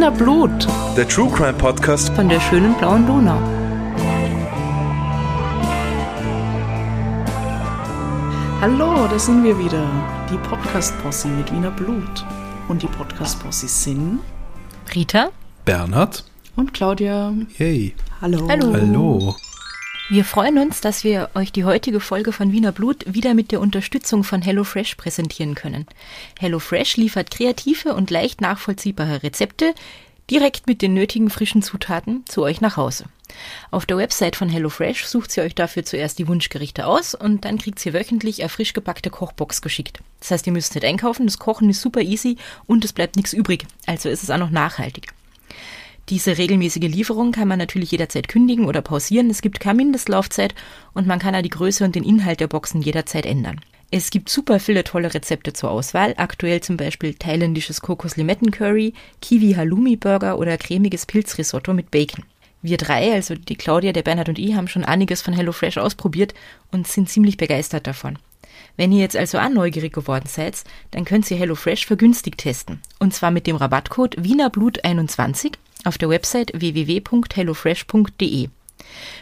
Wiener Blut Der True Crime Podcast. von der schönen blauen Donau. Hallo, da sind wir wieder. Die Podcast-Posse mit Wiener Blut. Und die Podcast-Posse sind Rita, Bernhard. und Claudia. Hey. Hallo. Hallo. Hallo. Wir freuen uns, dass wir euch die heutige Folge von Wiener Blut wieder mit der Unterstützung von HelloFresh präsentieren können. HelloFresh liefert kreative und leicht nachvollziehbare Rezepte direkt mit den nötigen frischen Zutaten zu euch nach Hause. Auf der Website von HelloFresh sucht sie euch dafür zuerst die Wunschgerichte aus und dann kriegt sie wöchentlich eine frisch gepackte Kochbox geschickt. Das heißt, ihr müsst nicht einkaufen, das Kochen ist super easy und es bleibt nichts übrig. Also ist es auch noch nachhaltig. Diese regelmäßige Lieferung kann man natürlich jederzeit kündigen oder pausieren. Es gibt keine Mindestlaufzeit und man kann auch die Größe und den Inhalt der Boxen jederzeit ändern. Es gibt super viele tolle Rezepte zur Auswahl. Aktuell zum Beispiel thailändisches Kokos-Limetten-Curry, Kiwi-Halloumi-Burger oder cremiges Pilzrisotto mit Bacon. Wir drei, also die Claudia, der Bernhard und ich, haben schon einiges von HelloFresh ausprobiert und sind ziemlich begeistert davon. Wenn ihr jetzt also auch neugierig geworden seid, dann könnt ihr HelloFresh vergünstigt testen. Und zwar mit dem Rabattcode WienerBlut21 auf der Website www.hellofresh.de.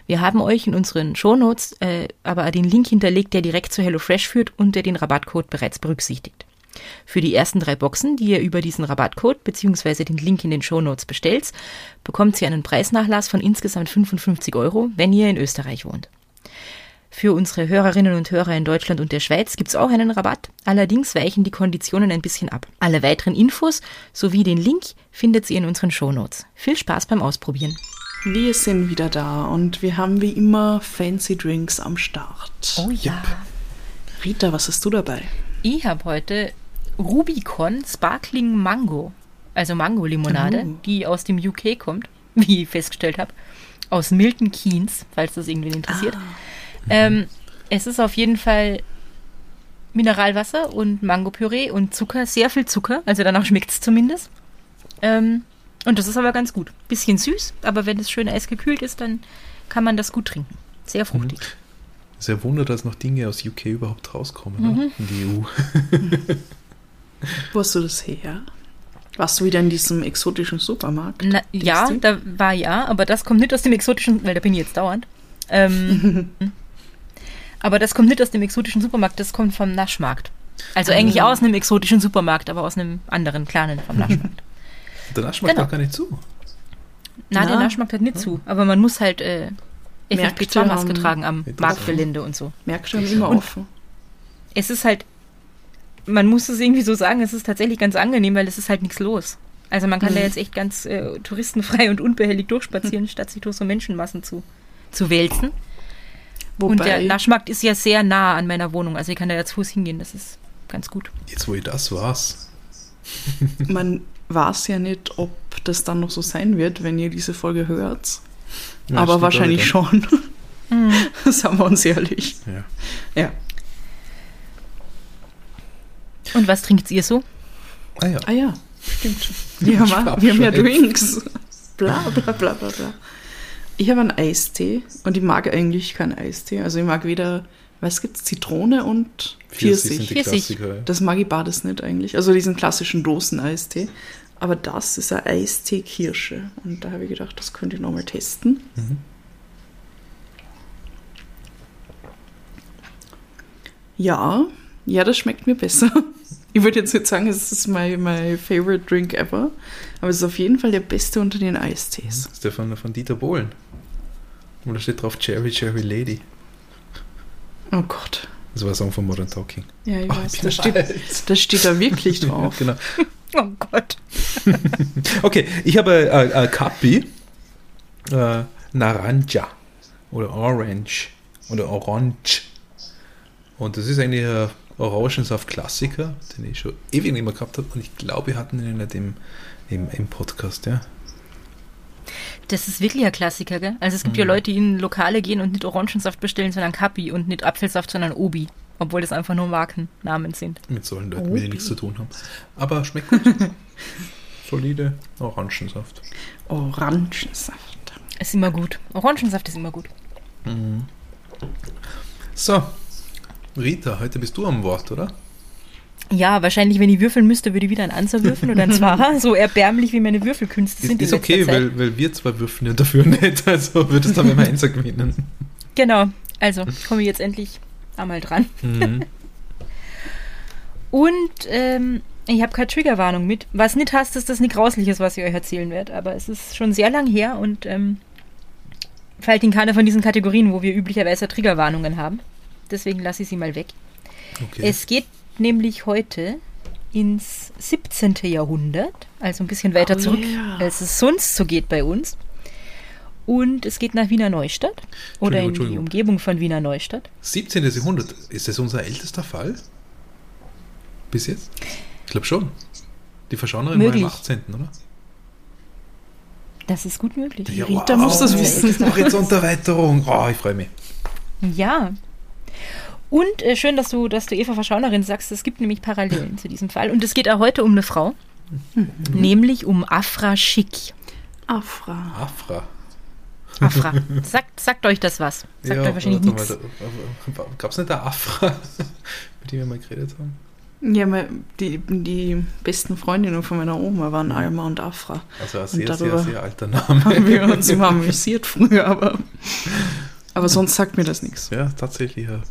Wir haben euch in unseren Shownotes äh, aber den Link hinterlegt, der direkt zu HelloFresh führt und der den Rabattcode bereits berücksichtigt. Für die ersten drei Boxen, die ihr über diesen Rabattcode bzw. den Link in den Shownotes bestellt, bekommt ihr einen Preisnachlass von insgesamt 55 Euro, wenn ihr in Österreich wohnt. Für unsere Hörerinnen und Hörer in Deutschland und der Schweiz gibt's auch einen Rabatt, allerdings weichen die Konditionen ein bisschen ab. Alle weiteren Infos sowie den Link findet ihr in unseren Shownotes. Viel Spaß beim Ausprobieren. Wir sind wieder da und wir haben wie immer fancy Drinks am Start. Oh ja. Rita, was hast du dabei? Ich habe heute Rubicon Sparkling Mango, also Mango-Limonade, Oh. die aus dem UK kommt, wie ich festgestellt habe. Aus Milton Keynes, falls das irgendwen interessiert. Ähm, es ist auf jeden Fall Mineralwasser und Mangopüree und Zucker, sehr viel Zucker, also danach schmeckt es zumindest. Ähm, und das ist aber ganz gut. Bisschen süß, aber wenn es schön eisgekühlt ist, dann kann man das gut trinken. Sehr fruchtig. Sehr Wunder, dass noch Dinge aus UK überhaupt rauskommen ne? in die EU. Wo hast du das her? Warst du wieder in diesem exotischen Supermarkt? Na, ja, da war ja, aber das kommt nicht aus dem exotischen, weil da bin ich jetzt dauernd. Ähm, aber das kommt nicht aus dem exotischen Supermarkt, das kommt vom Naschmarkt. Also eigentlich Ah. aus einem exotischen Supermarkt, aber aus einem anderen kleinen vom Naschmarkt. Der Nasch macht Genau. auch gar nicht zu. Na, der Na. Naschmarkt hat nicht zu, aber man muss halt äh, Märkte FFP2-Maske haben- tragen am. Marktgelände und so. Märkte haben immer Und- offen. Es ist halt, man muss es irgendwie so sagen, es ist tatsächlich ganz angenehm, weil es ist halt nichts los. Also man kann da jetzt echt ganz äh, touristenfrei und unbehelligt durchspazieren, statt sich durch so Menschenmassen zu, zu wälzen. Und der Wobei, Naschmarkt ist ja sehr nah an meiner Wohnung. Also ich kann da zu Fuß hingehen. Das ist ganz gut. Jetzt, wo ich das war's. man weiß ja nicht, ob das dann noch so sein wird, wenn ihr diese Folge hört. Ja, Aber wahrscheinlich schon. Sagen wir uns ehrlich. Ja. Ja. Und was trinkt ihr so? Ah ja. Ah ja, stimmt. Wir haben, auch- wir haben ja Drinks. Bla bla bla bla bla. Ich habe einen Eistee und ich mag eigentlich keinen Eistee. Also ich mag weder, was gibt's, Zitrone und Pfirsich Pfirsich. Das mag ich beides nicht eigentlich. Also diesen klassischen Dosen-Eistee. Aber das ist ein Eistee Kirsche. Und da habe ich gedacht, das könnte ich nochmal testen. Ja, ja, das schmeckt mir besser. Ich würde jetzt nicht sagen, es ist mein, mein favorite drink ever, aber es ist auf jeden Fall der beste unter den Eistees. Das ist der von, von Dieter Bohlen. Und da steht drauf Cherry, Cherry Lady. Oh Gott. Das war ein Song von Modern Talking. Ja, ich Oh, weiß, das steht, das steht da wirklich drauf. genau. Oh Gott. Okay, ich habe äh, äh, Capi, äh, Naranja oder Orange oder Orange. Und das ist eigentlich ein Orangensaft-Klassiker, den ich schon ewig nicht mehr gehabt habe. Und ich glaube, wir hatten ihn nicht im, im, im Podcast, ja. Das ist wirklich ein Klassiker, gell? Also es gibt ja Leute, die in Lokale gehen und nicht Orangensaft bestellen, sondern Kapi und nicht Apfelsaft, sondern Obi. Obwohl das einfach nur Markennamen sind. Mit solchen Leuten will ich nichts zu tun haben. Aber schmeckt gut. Solide Orangensaft. Orangensaft. Ist immer gut. Orangensaft ist immer gut. So, Rita, heute bist du am Wort, oder? Ja, wahrscheinlich, wenn ich würfeln müsste, würde ich wieder ein Anzer würfeln oder ein Zwarer. So erbärmlich, wie meine Würfelkünste sind. Ist, ist okay, weil, weil wir zwei würfeln ja dafür nicht. Also würdest du dann immer Einser gewinnen. Genau, also komme ich jetzt endlich einmal dran. Mhm. Und ähm, ich habe keine Triggerwarnung mit. Was nicht heißt, dass das nicht grauslich ist, was ich euch erzählen werde. Aber es ist schon sehr lang her und ähm, fällt in keine von diesen Kategorien, wo wir üblicherweise Triggerwarnungen haben. Deswegen lasse ich sie mal weg. Okay. Es geht nämlich heute ins 17. Jahrhundert, also ein bisschen weiter Oh zurück, yeah. als es sonst so geht bei uns. Und es geht nach Wiener Neustadt oder in die. Umgebung von Wiener Neustadt. 17. Jahrhundert, ist das unser ältester Fall? Bis jetzt? Ich glaube schon. Die Verschaunerin Möglich. war im 18., oder? Das ist gut möglich. Die Rita muss das wissen. Horizonterweiterung. Oh, ich freue mich. Ja. Und äh, schön, dass du, dass du Eva Verschaunerin sagst. Es gibt nämlich Parallelen zu diesem Fall. Und es geht auch heute um eine Frau, nämlich um Afra Schick. Afra. Afra. Afra. Sagt, sagt euch das was? Sagt euch wahrscheinlich nichts. Gab es nicht eine Afra, mit der wir mal geredet haben? Ja, die, die besten Freundinnen von meiner Oma waren Alma und Afra. Also ein sehr, darüber- sehr, sehr alter Name. Haben wir uns immer amüsiert früher, aber, aber sonst sagt mir das nichts. Ja, tatsächlich ein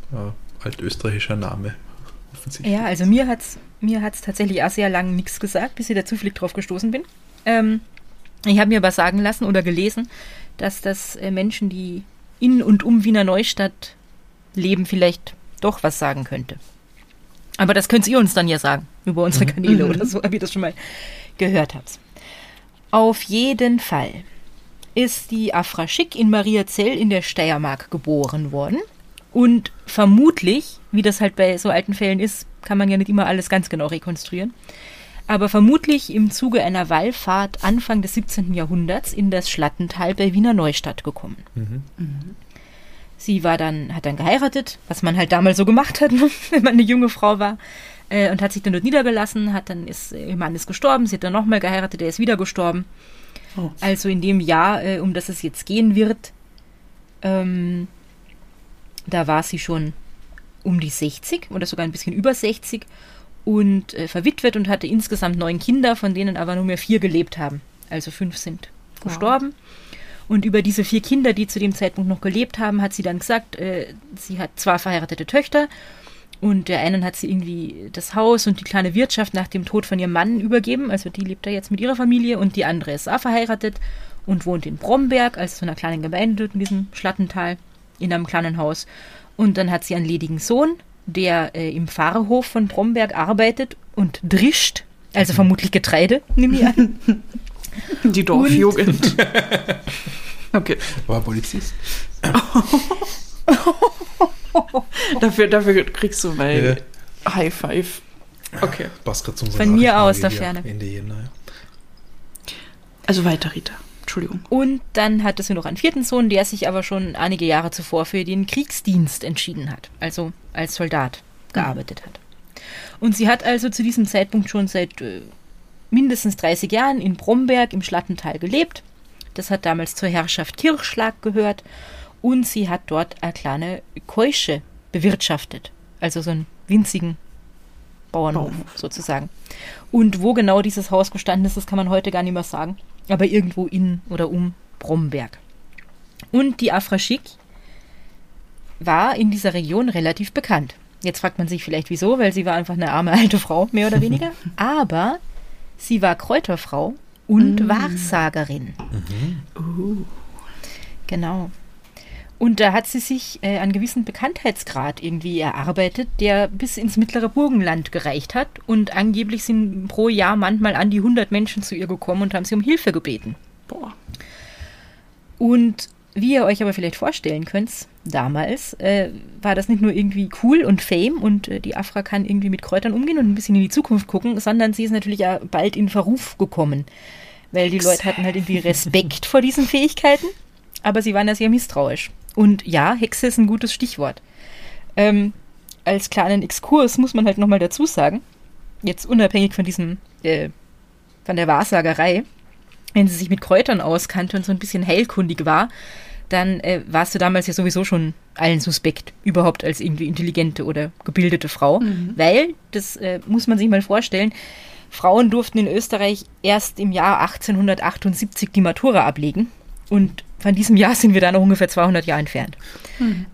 altösterreichischer Name. Ja, also mir hat es mir hat's tatsächlich auch sehr lange nichts gesagt, bis ich da zufällig drauf gestoßen bin. Ähm, ich habe mir aber sagen lassen oder gelesen, dass das äh, Menschen, die in und um Wiener Neustadt leben, vielleicht doch was sagen könnte. Aber das könnt ihr uns dann ja sagen, über unsere Kanäle oder so, ob ihr das schon mal gehört habt. Auf jeden Fall ist die Afra Schick in Mariazell in der Steiermark geboren worden. Und vermutlich, wie das halt bei so alten Fällen ist, kann man ja nicht immer alles ganz genau rekonstruieren. Aber vermutlich im Zuge einer Wallfahrt Anfang des 17. Jahrhunderts in das Schlattental bei Wiener Neustadt gekommen. Sie war dann, hat dann geheiratet, was man halt damals so gemacht hat, wenn man eine junge Frau war, äh, und hat sich dann dort niedergelassen, hat dann ist, äh, ihr Mann ist gestorben, sie hat dann nochmal geheiratet, er ist wieder gestorben. Oh. Also in dem Jahr, äh, um das es jetzt gehen wird, ähm, da war sie schon um die 60 oder sogar ein bisschen über 60 und äh, verwitwet und hatte insgesamt neun Kinder, von denen aber nur mehr vier gelebt haben. Also fünf sind gestorben. Und über diese vier Kinder, die zu dem Zeitpunkt noch gelebt haben, hat sie dann gesagt, äh, sie hat zwei verheiratete Töchter und der einen hat sie irgendwie das Haus und die kleine Wirtschaft nach dem Tod von ihrem Mann übergeben. Also die lebt da jetzt mit ihrer Familie und die andere ist auch verheiratet und wohnt in Bromberg, also so einer kleinen Gemeinde in diesem Schlattental, in einem kleinen Haus. Und dann hat sie einen ledigen Sohn, der äh, im Pfarrhof von Bromberg arbeitet und drischt, also vermutlich Getreide, nehme ich an. Die Dorfjugend. Okay, War Polizist? dafür, dafür kriegst du mein Ja. High Five. Okay, Passt gerade zu unserer Von mir aus der Ferne. Ende Jänner. ja. also weiter, Rita. Entschuldigung. Und dann hatte sie noch einen vierten Sohn, der sich aber schon einige Jahre zuvor für den Kriegsdienst entschieden hat, also als Soldat gearbeitet hat. Und sie hat also zu diesem Zeitpunkt schon seit äh, mindestens 30 Jahren in Bromberg im Schlattental gelebt. Das hat damals zur Herrschaft Kirchschlag gehört. Und sie hat dort eine kleine Keusche bewirtschaftet. Also so einen winzigen Bauernhof Bauernhof. sozusagen. Und wo genau dieses Haus gestanden ist, das kann man heute gar nicht mehr sagen. Aber irgendwo in oder um Bromberg. Und die Afra Schick war in dieser Region relativ bekannt. Jetzt fragt man sich vielleicht wieso, weil sie war einfach eine arme alte Frau, mehr oder weniger. Aber sie war Kräuterfrau und Wahrsagerin. Uh, Genau. Und da hat sie sich äh, einen gewissen Bekanntheitsgrad irgendwie erarbeitet, der bis ins mittlere Burgenland gereicht hat. Und angeblich sind pro Jahr manchmal an die 100 Menschen zu ihr gekommen und haben sie um Hilfe gebeten. boah. Und wie ihr euch aber vielleicht vorstellen könnt, damals äh, war das nicht nur irgendwie cool und Fame und äh, die Afra kann irgendwie mit Kräutern umgehen und ein bisschen in die Zukunft gucken, sondern sie ist natürlich ja bald in Verruf gekommen. Weil die Leute hatten halt irgendwie Respekt vor diesen Fähigkeiten, aber sie waren ja sehr misstrauisch. Und ja, Hexe ist ein gutes Stichwort. Ähm, als kleinen Exkurs muss man halt nochmal dazu sagen, jetzt unabhängig von diesem, äh, von der Wahrsagerei, wenn sie sich mit Kräutern auskannte und so ein bisschen heilkundig war, dann äh, warst du damals ja sowieso schon allen suspekt, überhaupt als irgendwie intelligente oder gebildete Frau. Weil, das äh, muss man sich mal vorstellen, Frauen durften in Österreich erst im Jahr 1878 die Matura ablegen. Und von diesem Jahr sind wir da noch ungefähr 200 Jahre entfernt.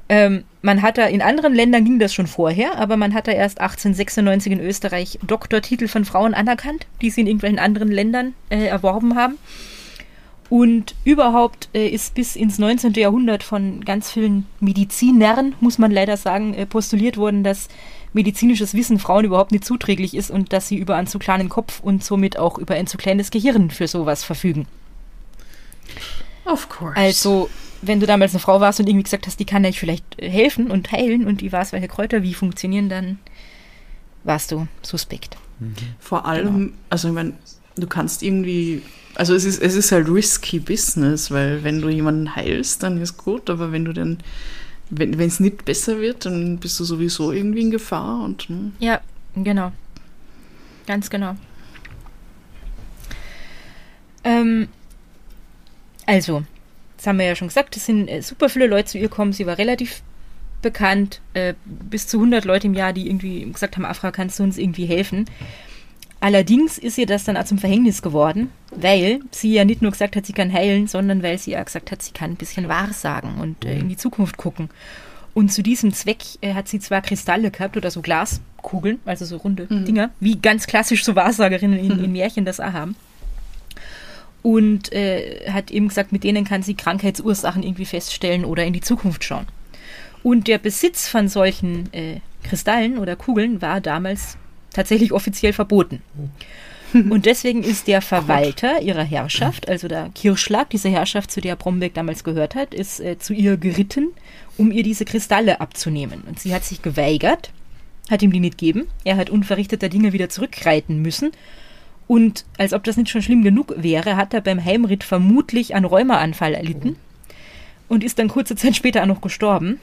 Ähm, man hat da, in anderen Ländern ging das schon vorher, aber man hat da erst 1896 in Österreich Doktortitel von Frauen anerkannt, die sie in irgendwelchen anderen Ländern äh, erworben haben. Und überhaupt äh, ist bis ins 19. Jahrhundert von ganz vielen Medizinern, muss man leider sagen, äh, postuliert worden, dass medizinisches Wissen Frauen überhaupt nicht zuträglich ist und dass sie über einen zu kleinen Kopf und somit auch über ein zu kleines Gehirn für sowas verfügen. Of course. Also, wenn du damals eine Frau warst und irgendwie gesagt hast, die kann euch vielleicht helfen und heilen und die weiß, welche Kräuter wie funktionieren, dann warst du suspekt. Vor allem, also ich meine, du kannst irgendwie, also es ist, es ist halt risky Business, weil wenn du jemanden heilst, dann ist gut, aber wenn du dann, wenn es nicht besser wird, dann bist du sowieso irgendwie in Gefahr und hm. Ja, genau. Ganz genau. Ähm, also, das haben wir ja schon gesagt, es sind äh, super viele Leute zu ihr gekommen. Sie war relativ bekannt. Äh, bis zu 100 Leute im Jahr, die irgendwie gesagt haben, Afra, kannst du uns irgendwie helfen? Allerdings ist ihr das dann auch zum Verhängnis geworden, weil sie ja nicht nur gesagt hat, sie kann heilen, sondern weil sie ja gesagt hat, sie kann ein bisschen Wahrsagen und äh, in die Zukunft gucken. Und zu diesem Zweck äh, hat sie zwar Kristalle gehabt oder so Glaskugeln, also so runde Dinger, wie ganz klassisch so Wahrsagerinnen in, in Märchen das auch haben. Und äh, hat eben gesagt, mit denen kann sie Krankheitsursachen irgendwie feststellen oder in die Zukunft schauen. Und der Besitz von solchen äh, Kristallen oder Kugeln war damals tatsächlich offiziell verboten. Und deswegen ist der Verwalter ihrer Herrschaft, also der Kirschlag, diese Herrschaft, zu der Brombeck damals gehört hat, ist äh, zu ihr geritten, um ihr diese Kristalle abzunehmen. Und sie hat sich geweigert, hat ihm die nicht gegeben. Er hat unverrichteter Dinge wieder zurückreiten müssen. Und als ob das nicht schon schlimm genug wäre, hat er beim Heimritt vermutlich einen Rheumaanfall erlitten und ist dann kurze Zeit später auch noch gestorben.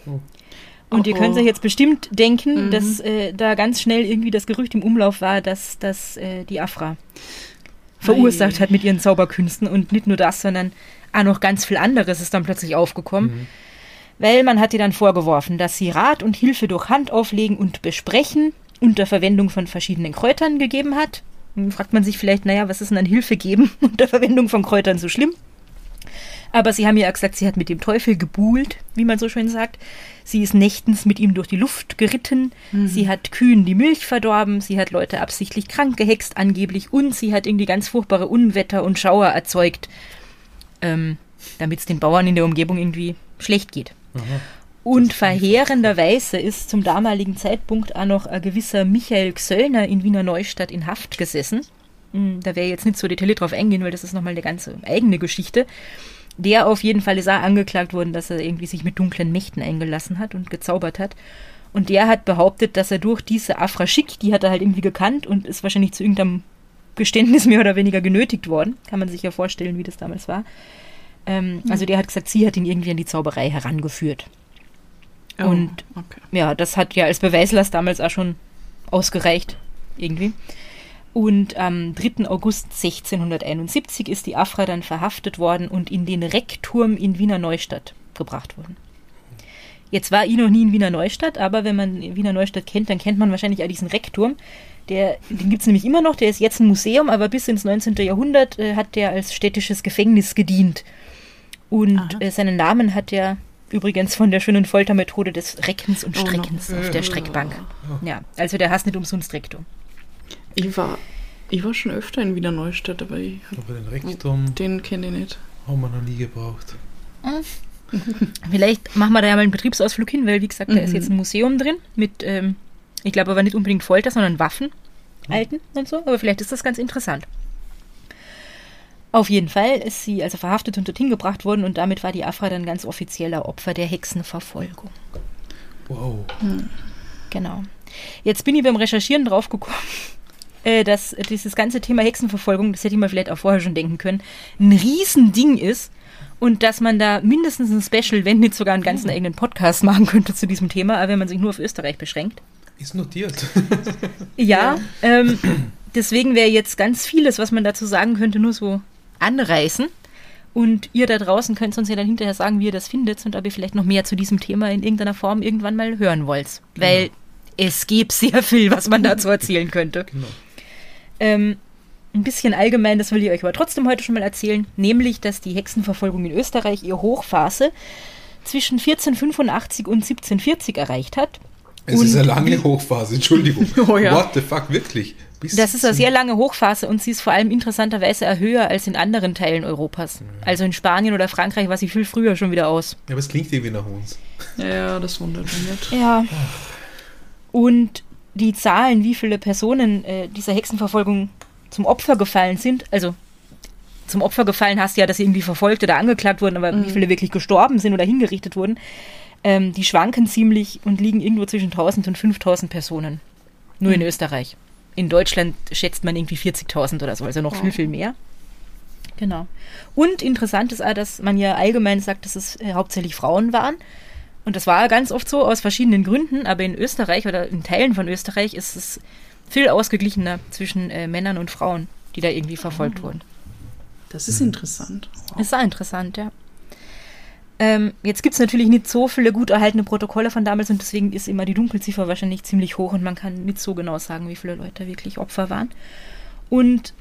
Und ihr Oh, könnt oh. euch jetzt bestimmt denken, dass äh, da ganz schnell irgendwie das Gerücht im Umlauf war, dass, dass äh, die Afra verursacht Ei. hat mit ihren Zauberkünsten. Und nicht nur das, sondern auch noch ganz viel anderes ist dann plötzlich aufgekommen. Weil man hat ihr dann vorgeworfen, dass sie Rat und Hilfe durch Hand auflegen und besprechen unter Verwendung von verschiedenen Kräutern gegeben hat. Dann fragt man sich vielleicht, naja, was ist denn an Hilfe geben unter Verwendung von Kräutern so schlimm? Aber sie haben ja gesagt, sie hat mit dem Teufel gebuhlt, wie man so schön sagt. Sie ist nächtens mit ihm durch die Luft geritten. Sie hat Kühen die Milch verdorben. Sie hat Leute absichtlich krank gehext, angeblich. Und sie hat irgendwie ganz furchtbare Unwetter und Schauer erzeugt, ähm, damit es den Bauern in der Umgebung irgendwie schlecht geht. Und verheerenderweise ist zum damaligen Zeitpunkt auch noch ein gewisser Michael Gsöllner in Wiener Neustadt in Haft gesessen. Hm, Da wäre jetzt nicht so detailliert drauf eingehen, weil das ist nochmal eine ganze eigene Geschichte. Der auf jeden Fall ist auch angeklagt worden, dass er irgendwie sich mit dunklen Mächten eingelassen hat und gezaubert hat. Und der hat behauptet, dass er durch diese Afra Schick, die hat er halt irgendwie gekannt und ist wahrscheinlich zu irgendeinem Geständnis mehr oder weniger genötigt worden. Kann man sich ja vorstellen, wie das damals war. Ähm, Also der hat gesagt, sie hat ihn irgendwie an die Zauberei herangeführt. Oh, Und okay. ja, das hat ja als Beweislast damals auch schon ausgereicht, irgendwie. Und am 3. August 1671 ist die Afra dann verhaftet worden und in den Reckturm in Wiener Neustadt gebracht worden. Jetzt war ich noch nie in Wiener Neustadt, aber wenn man Wiener Neustadt kennt, dann kennt man wahrscheinlich auch diesen Reckturm. Der, den gibt es nämlich immer noch, der ist jetzt ein Museum, aber bis ins 19. Jahrhundert äh, hat der als städtisches Gefängnis gedient. Und äh, seinen Namen hat er übrigens von der schönen Foltermethode des Reckens und Oh no. Streckens auf der Streckbank. Ja, also der hasst nicht umsonst Rektum. Ich war, ich war schon öfter in Wiener Neustadt, aber ich, Aber den Rektum den kenne ich nicht. haben wir noch nie gebraucht. Vielleicht machen wir da ja mal einen Betriebsausflug hin, weil wie gesagt, da ist Mhm. jetzt ein Museum drin mit, ähm, ich glaube aber nicht unbedingt Folter, sondern Waffen, alten und so. Aber vielleicht ist das ganz interessant. Auf jeden Fall ist sie also verhaftet und dorthin gebracht worden und damit war die Afra dann ganz offizieller Opfer der Hexenverfolgung. Wow. Genau. Jetzt bin ich beim Recherchieren draufgekommen, äh, dass dieses ganze Thema Hexenverfolgung, das hätte ich mir vielleicht auch vorher schon denken können, ein Riesending ist und dass man da mindestens ein Special, wenn nicht sogar einen ganzen eigenen Podcast machen könnte zu diesem Thema, aber wenn man sich nur auf Österreich beschränkt. Ist notiert. Ja, Ähm, deswegen wäre jetzt ganz vieles, was man dazu sagen könnte, nur so anreißen. Und ihr da draußen könnt uns ja dann hinterher sagen, wie ihr das findet und ob ihr vielleicht noch mehr zu diesem Thema in irgendeiner Form irgendwann mal hören wollt. Weil Genau. es gibt sehr viel, was man dazu erzählen könnte. Genau. Ähm, ein bisschen allgemein, das will ich euch aber trotzdem heute schon mal erzählen, nämlich, dass die Hexenverfolgung in Österreich ihre Hochphase zwischen 1485 und 1740 erreicht hat. Es ist Und eine lange Hochphase, Entschuldigung. Oh ja. What the fuck, wirklich? Bis Das ist eine sehr lange Hochphase und sie ist vor allem interessanterweise höher als in anderen Teilen Europas. Also in Spanien oder Frankreich war sie viel früher schon wieder aus. Ja, aber es klingt irgendwie nach uns. Ja, das wundert mich nicht. Ja. Und die Zahlen, wie viele Personen äh, dieser Hexenverfolgung zum Opfer gefallen sind, also zum Opfer gefallen hast ja, dass sie irgendwie verfolgt oder angeklagt wurden, aber wie viele wirklich gestorben sind oder hingerichtet wurden, ähm, die schwanken ziemlich und liegen irgendwo zwischen 1000 und 5000 Personen. Nur in Österreich. In Deutschland schätzt man irgendwie 40.000 oder so, also noch viel, viel mehr. Genau. Und interessant ist auch, dass man ja allgemein sagt, dass es äh, hauptsächlich Frauen waren. Und das war ganz oft so aus verschiedenen Gründen, aber in Österreich oder in Teilen von Österreich ist es viel ausgeglichener zwischen äh, Männern und Frauen, die da irgendwie verfolgt wurden. Das ist interessant. Das ist auch interessant, ja. Ähm, jetzt gibt es natürlich nicht so viele gut erhaltene Protokolle von damals und deswegen ist immer die Dunkelziffer wahrscheinlich ziemlich hoch und man kann nicht so genau sagen, wie viele Leute wirklich Opfer waren. Und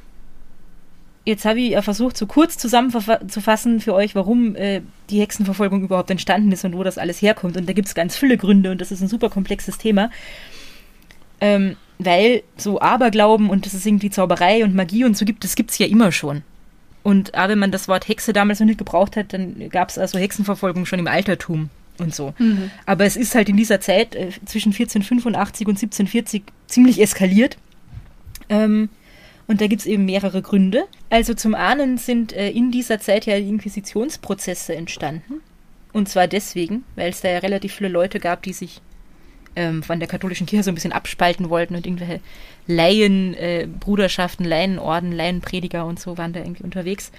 jetzt habe ich ja versucht, so kurz zusammenzufassen für euch, warum äh, die Hexenverfolgung überhaupt entstanden ist und wo das alles herkommt. Und da gibt es ganz viele Gründe und das ist ein super komplexes Thema. Ähm, weil so Aberglauben und das ist irgendwie Zauberei und Magie und so gibt, das gibt es ja immer schon. Und auch wenn man das Wort Hexe damals noch nicht gebraucht hat, dann gab es also Hexenverfolgung schon im Altertum und so. Aber es ist halt in dieser Zeit äh, zwischen 1485 und 1740 ziemlich eskaliert. Ähm, und da gibt es eben mehrere Gründe. Also zum einen sind äh, in dieser Zeit ja Inquisitionsprozesse entstanden. Und zwar deswegen, weil es da ja relativ viele Leute gab, die sich ähm, von der katholischen Kirche so ein bisschen abspalten wollten und irgendwelche Laien, äh, Laienorden, Laienprediger und so waren da irgendwie unterwegs.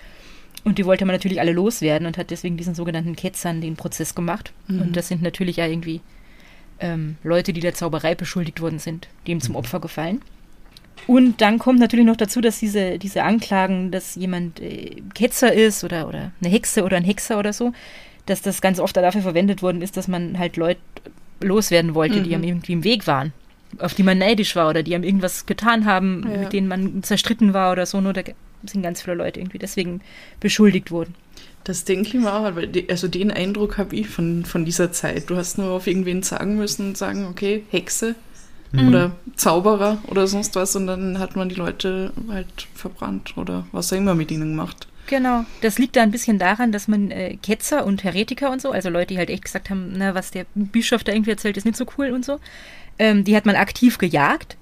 Und die wollte man natürlich alle loswerden und hat deswegen diesen sogenannten Ketzern den Prozess gemacht. Und das sind natürlich ja irgendwie ähm, Leute, die der Zauberei beschuldigt worden sind, dem zum Opfer gefallen. Und dann kommt natürlich noch dazu, dass diese, diese Anklagen, dass jemand äh, Ketzer ist oder, oder eine Hexe oder ein Hexer oder so, dass das ganz oft dafür verwendet worden ist, dass man halt Leute loswerden wollte, die einem irgendwie im Weg waren, auf die man neidisch war oder die einem irgendwas getan haben, Ja. mit denen man zerstritten war oder so. Nur da sind ganz viele Leute irgendwie deswegen beschuldigt worden. Das denke ich mir auch, weil die, also den Eindruck habe ich von, von dieser Zeit. Du hast nur auf irgendwen sagen müssen und sagen, okay, Hexe oder Zauberer oder sonst was und dann hat man die Leute halt verbrannt oder was auch immer mit ihnen gemacht. Genau. Das liegt da ein bisschen daran, dass man äh, Ketzer und Heretiker und so, also Leute, die halt echt gesagt haben, na, was der Bischof da irgendwie erzählt, ist nicht so cool und so, ähm, die hat man aktiv gejagt.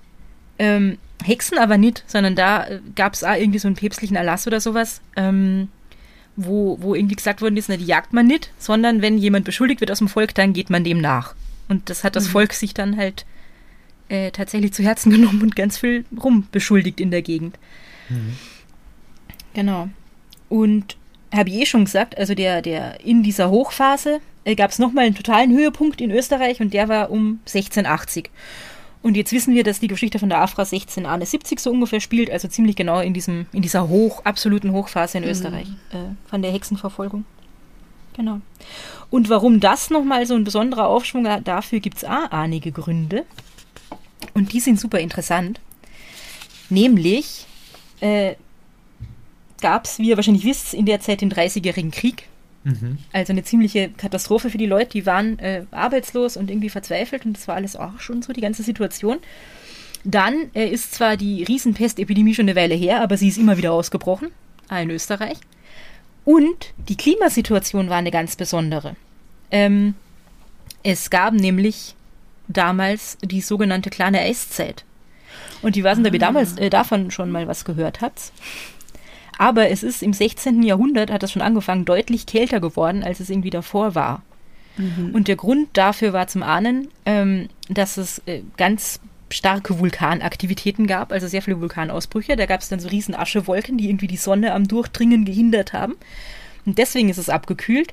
Ähm, Hexen aber nicht, sondern da äh, gab es auch irgendwie so einen päpstlichen Erlass oder sowas, ähm, wo, wo irgendwie gesagt worden ist, na, die jagt man nicht, sondern wenn jemand beschuldigt wird aus dem Volk, dann geht man dem nach. Und das hat das Volk sich dann halt äh, tatsächlich zu Herzen genommen und ganz viel rumbeschuldigt in der Gegend. Genau. Und habe ich eh schon gesagt, also der, der in dieser Hochphase äh, gab es nochmal einen totalen Höhepunkt in Österreich und der war um 1680. Und jetzt wissen wir, dass die Geschichte von der Afra 1670 so ungefähr spielt, also ziemlich genau in, diesem, in dieser hoch, absoluten Hochphase in Österreich äh, von der Hexenverfolgung. Genau. Und warum das nochmal so ein besonderer Aufschwung war, dafür gibt es auch einige Gründe. Und die sind super interessant. Nämlich äh, gab es, wie ihr wahrscheinlich wisst, in der Zeit den 30-jährigen Krieg. Also eine ziemliche Katastrophe für die Leute. Die waren äh, arbeitslos und irgendwie verzweifelt und das war alles auch schon so, die ganze Situation. Dann äh, ist zwar die Riesenpestepidemie schon eine Weile her, aber sie ist immer wieder ausgebrochen, in Österreich. Und die Klimasituation war eine ganz besondere. Ähm, es gab nämlich damals die sogenannte kleine Eiszeit. Und die weiß nicht, ob ihr damals äh, davon schon mal was gehört habt. Aber es ist im 16. Jahrhundert, hat das schon angefangen, deutlich kälter geworden, als es irgendwie davor war. Und der Grund dafür war zum einen, ähm, dass es äh, ganz starke Vulkanaktivitäten gab, also sehr viele Vulkanausbrüche. Da gab es dann so riesen Aschewolken, die irgendwie die Sonne am Durchdringen gehindert haben. Und deswegen ist es abgekühlt.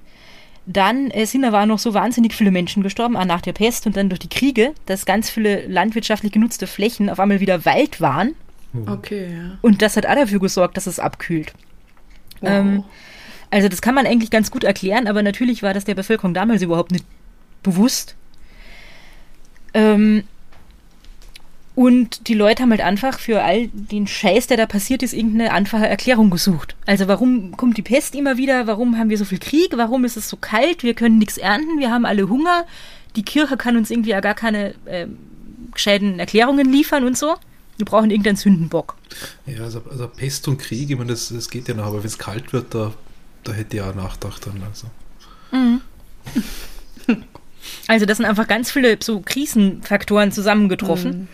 Dann äh, sind auch noch so wahnsinnig viele Menschen gestorben, auch nach der Pest und dann durch die Kriege, dass ganz viele landwirtschaftlich genutzte Flächen auf einmal wieder Wald waren. Okay, ja. Und das hat auch dafür gesorgt, dass es abkühlt. Wow. Ähm, Also das kann man eigentlich ganz gut erklären, aber natürlich war das der Bevölkerung damals überhaupt nicht bewusst. Ähm, und die Leute haben halt einfach für all den Scheiß, der da passiert ist, irgendeine einfache Erklärung gesucht. Also warum kommt die Pest immer wieder? Warum haben wir so viel Krieg? Warum ist es so kalt? Wir können nichts ernten. Wir haben alle Hunger. Die Kirche kann uns irgendwie ja gar keine äh, gescheiten Erklärungen liefern und so. Wir brauchen irgendeinen Sündenbock. Ja, also, also Pest und Krieg, ich meine, das, das geht ja noch, aber wenn es kalt wird, da, da hätte ich auch nachgedacht dann. Also. Mhm. Also das sind einfach ganz viele so Krisenfaktoren zusammengetroffen. Mhm.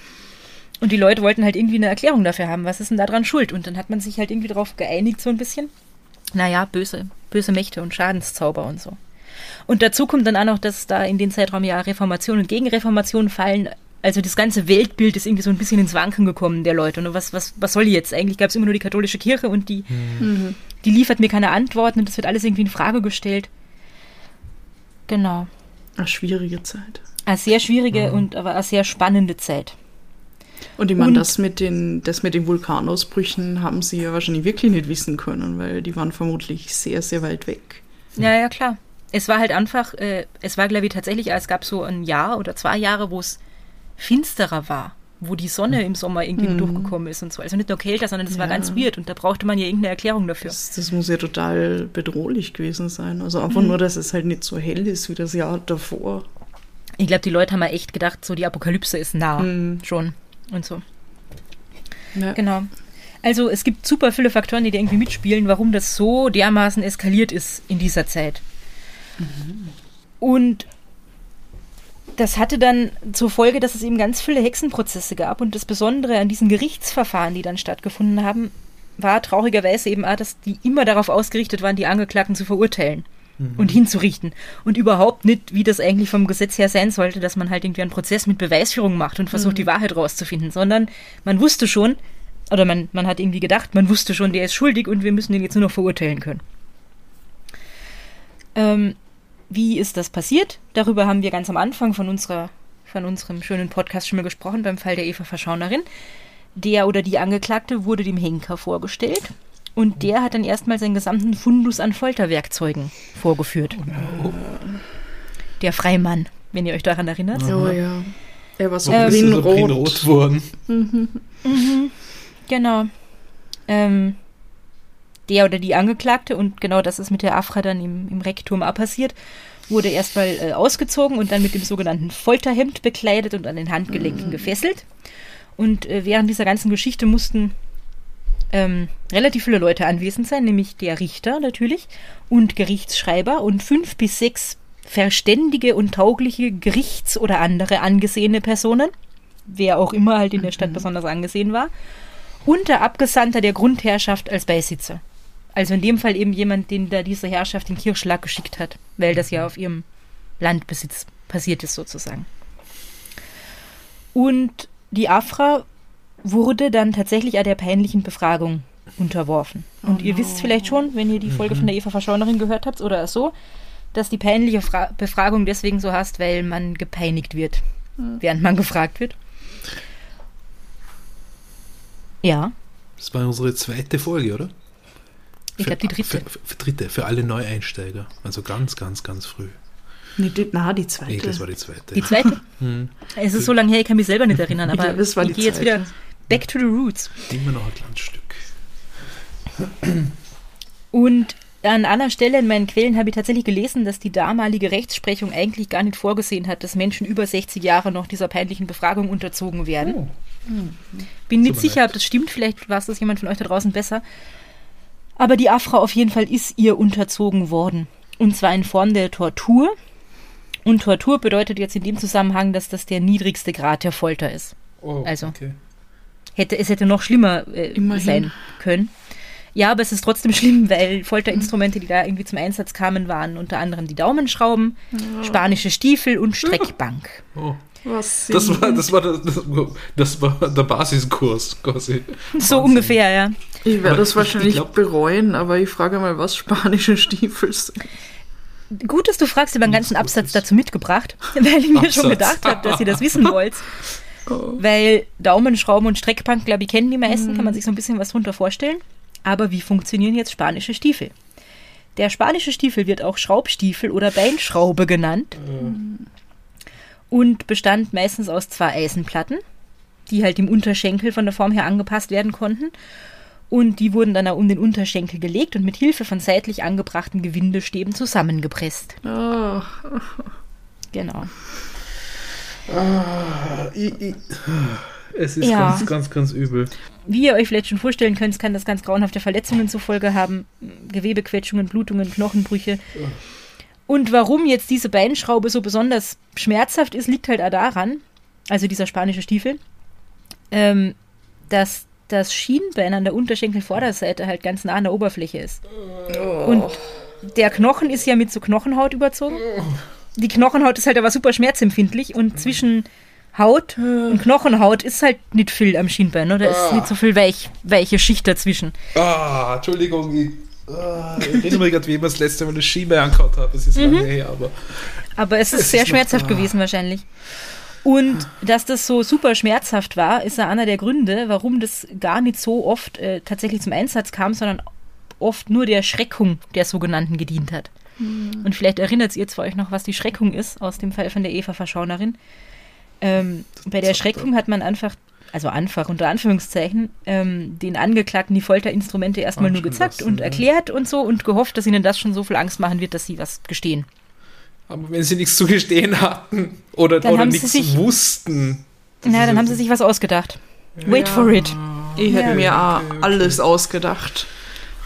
Und die Leute wollten halt irgendwie eine Erklärung dafür haben, was ist denn da dran schuld? Und dann hat man sich halt irgendwie darauf geeinigt, so ein bisschen. Naja, böse, böse Mächte und Schadenszauber und so. Und dazu kommt dann auch noch, dass da in den Zeitraum ja Reformation und Gegenreformation fallen. Also das ganze Weltbild ist irgendwie so ein bisschen ins Wanken gekommen der Leute. Und was, was, was soll jetzt? Eigentlich gab es immer nur die katholische Kirche und die, mhm. die liefert mir keine Antworten und das wird alles irgendwie in Frage gestellt. Genau. Eine schwierige Zeit. Eine sehr schwierige mhm. und aber eine sehr spannende Zeit. Und ich meine, das mit, den, das mit den Vulkanausbrüchen haben sie ja wahrscheinlich wirklich nicht wissen können, weil die waren vermutlich sehr, sehr weit weg. Ja, ja, klar. Es war halt einfach, äh, es war, glaube ich, tatsächlich, es gab so ein Jahr oder zwei Jahre, wo es finsterer war, wo die Sonne im Sommer irgendwie mhm. durchgekommen ist und so. Also nicht nur kälter, sondern das ja. war ganz weird und da brauchte man ja irgendeine Erklärung dafür. Das, das muss ja total bedrohlich gewesen sein. Also einfach mhm. nur, dass es halt nicht so hell ist wie das Jahr davor. Ich glaube, die Leute haben ja echt gedacht, so die Apokalypse ist nah mhm. schon und so. Ja. Genau. Also es gibt super viele Faktoren, die da irgendwie mitspielen, warum das so dermaßen eskaliert ist in dieser Zeit. Mhm. Und das hatte dann zur Folge, dass es eben ganz viele Hexenprozesse gab. Und das Besondere an diesen Gerichtsverfahren, die dann stattgefunden haben, war traurigerweise eben auch, dass die immer darauf ausgerichtet waren, die Angeklagten zu verurteilen mhm. und hinzurichten. Und überhaupt nicht, wie das eigentlich vom Gesetz her sein sollte, dass man halt irgendwie einen Prozess mit Beweisführung macht und versucht, mhm. die Wahrheit rauszufinden, sondern man wusste schon, oder man, man hat irgendwie gedacht, man wusste schon, der ist schuldig und wir müssen den jetzt nur noch verurteilen können. Ähm, wie ist das passiert? Darüber haben wir ganz am Anfang von unserer von unserem schönen Podcast schon mal gesprochen, beim Fall der Eva Verschaunerin. Der oder die Angeklagte wurde dem Henker vorgestellt und der hat dann erstmal seinen gesamten Fundus an Folterwerkzeugen vorgeführt. Oh Der Freimann, wenn ihr euch daran erinnert. Oh ja. Er war so ähm, grün-rot so worden. Mhm. Mhm. Genau. Ähm, der oder die Angeklagte, und genau das ist mit der Afra dann im, im Rektum auch passiert, wurde erstmal äh, ausgezogen und dann mit dem sogenannten Folterhemd bekleidet und an den Handgelenken mhm. gefesselt. Und äh, während dieser ganzen Geschichte mussten ähm, relativ viele Leute anwesend sein, nämlich der Richter natürlich und Gerichtsschreiber und fünf bis sechs verständige und taugliche Gerichts- oder andere angesehene Personen, wer auch immer halt in der Stadt mhm. besonders angesehen war, und der Abgesandter der Grundherrschaft als Beisitzer. Also in dem Fall eben jemand, den da diese Herrschaft den Kirchschlag geschickt hat, weil das ja mhm. auf ihrem Landbesitz passiert ist sozusagen. Und die Afra wurde dann tatsächlich an der peinlichen Befragung unterworfen. Und oh ihr no. wisst vielleicht schon, wenn ihr die Folge mhm. von der Eva Verschaunerin gehört habt oder so, dass die peinliche Fra Befragung deswegen so heißt, weil man gepeinigt wird, mhm. während man gefragt wird. Ja. Das war unsere zweite Folge, oder? Ich glaube, die dritte. Für, für, dritte, für alle Neueinsteiger. Also ganz, ganz, ganz früh. Nee, die, na, die zweite. Nee, das war die zweite. Die zweite? hm. Es ist so lange her, ich kann mich selber nicht erinnern, aber ich, glaub, ich gehe jetzt wieder back to the roots. Immer noch ein kleines Stück. Und an einer Stelle in meinen Quellen habe ich tatsächlich gelesen, dass die damalige Rechtsprechung eigentlich gar nicht vorgesehen hat, dass Menschen über 60 Jahre noch dieser peinlichen Befragung unterzogen werden. Oh. Hm. Bin nicht sicher, ob das stimmt. Vielleicht war es das jemand von euch da draußen besser. Aber die Afra auf jeden Fall ist ihr unterzogen worden. Und zwar in Form der Tortur. Und Tortur bedeutet jetzt in dem Zusammenhang, dass das der niedrigste Grad der Folter ist. Oh, also okay. hätte, es hätte noch schlimmer äh, sein können. Ja, aber es ist trotzdem schlimm, weil Folterinstrumente, die da irgendwie zum Einsatz kamen, waren unter anderem die Daumenschrauben, spanische Stiefel und Streckbank. Oh. Was das war, das, war das, das war der Basiskurs quasi. So Wahnsinn. ungefähr, ja. Ich werde das wahrscheinlich glaub, bereuen, aber ich frage mal, was spanische Stiefel sind. Gut, dass du fragst, ich habe einen ganzen Absatz dazu mitgebracht, weil ich mir Absatz. schon gedacht habe, dass ihr das wissen wollt. Oh. Weil Daumenschrauben und Streckbank, glaube ich, kennen die meisten, mhm. kann man sich so ein bisschen was drunter vorstellen. Aber wie funktionieren jetzt spanische Stiefel? Der spanische Stiefel wird auch Schraubstiefel oder Beinschraube genannt und bestand meistens aus zwei Eisenplatten, die halt im Unterschenkel von der Form her angepasst werden konnten. Und die wurden dann auch um den Unterschenkel gelegt und mit Hilfe von seitlich angebrachten Gewindestäben zusammengepresst. Oh. Genau. Ich, ich, es ist Ja. ganz, ganz, ganz übel. Wie ihr euch vielleicht schon vorstellen könnt, kann das ganz grauenhafte Verletzungen zur Folge haben, Gewebequetschungen, Blutungen, Knochenbrüche. Und warum jetzt diese Beinschraube so besonders schmerzhaft ist, liegt halt auch daran, also dieser spanische Stiefel, ähm, dass das Schienbein an der Unterschenkelvorderseite halt ganz nah an der Oberfläche ist. Und der Knochen ist ja mit so Knochenhaut überzogen. Die Knochenhaut ist halt aber super schmerzempfindlich und zwischen Haut und Knochenhaut ist halt nicht viel am Schienbein, ne? Da ist nicht so viel weich, weiche Schicht dazwischen. Ah, Entschuldigung, ah, ich erinnere mich gerade, wie ich mir das letzte Mal eine Schiebe angehauen habe. Es ist lange her, aber. Aber es ist Es sehr ist noch- schmerzhaft ah. gewesen wahrscheinlich. Und dass das so super schmerzhaft war, ist ja einer der Gründe, warum das gar nicht so oft äh, tatsächlich zum Einsatz kam, sondern oft nur der Schreckung der sogenannten gedient hat. Und vielleicht erinnert ihr zwar euch noch, was die Schreckung ist aus dem Fall von der Eva Verschaunerin. Ähm, bei der Schreckung hat man einfach, also einfach unter Anführungszeichen, ähm, den Angeklagten die Folterinstrumente erstmal nur gezackt lassen, und ja. erklärt und so und gehofft, dass ihnen das schon so viel Angst machen wird, dass sie was gestehen. Aber wenn sie nichts zu gestehen hatten oder, Dann oder nichts sich- wussten. Na, dann haben sie sich was ausgedacht. Wait Ja. for it. Ich hätte Ja. mir Okay, okay. alles ausgedacht.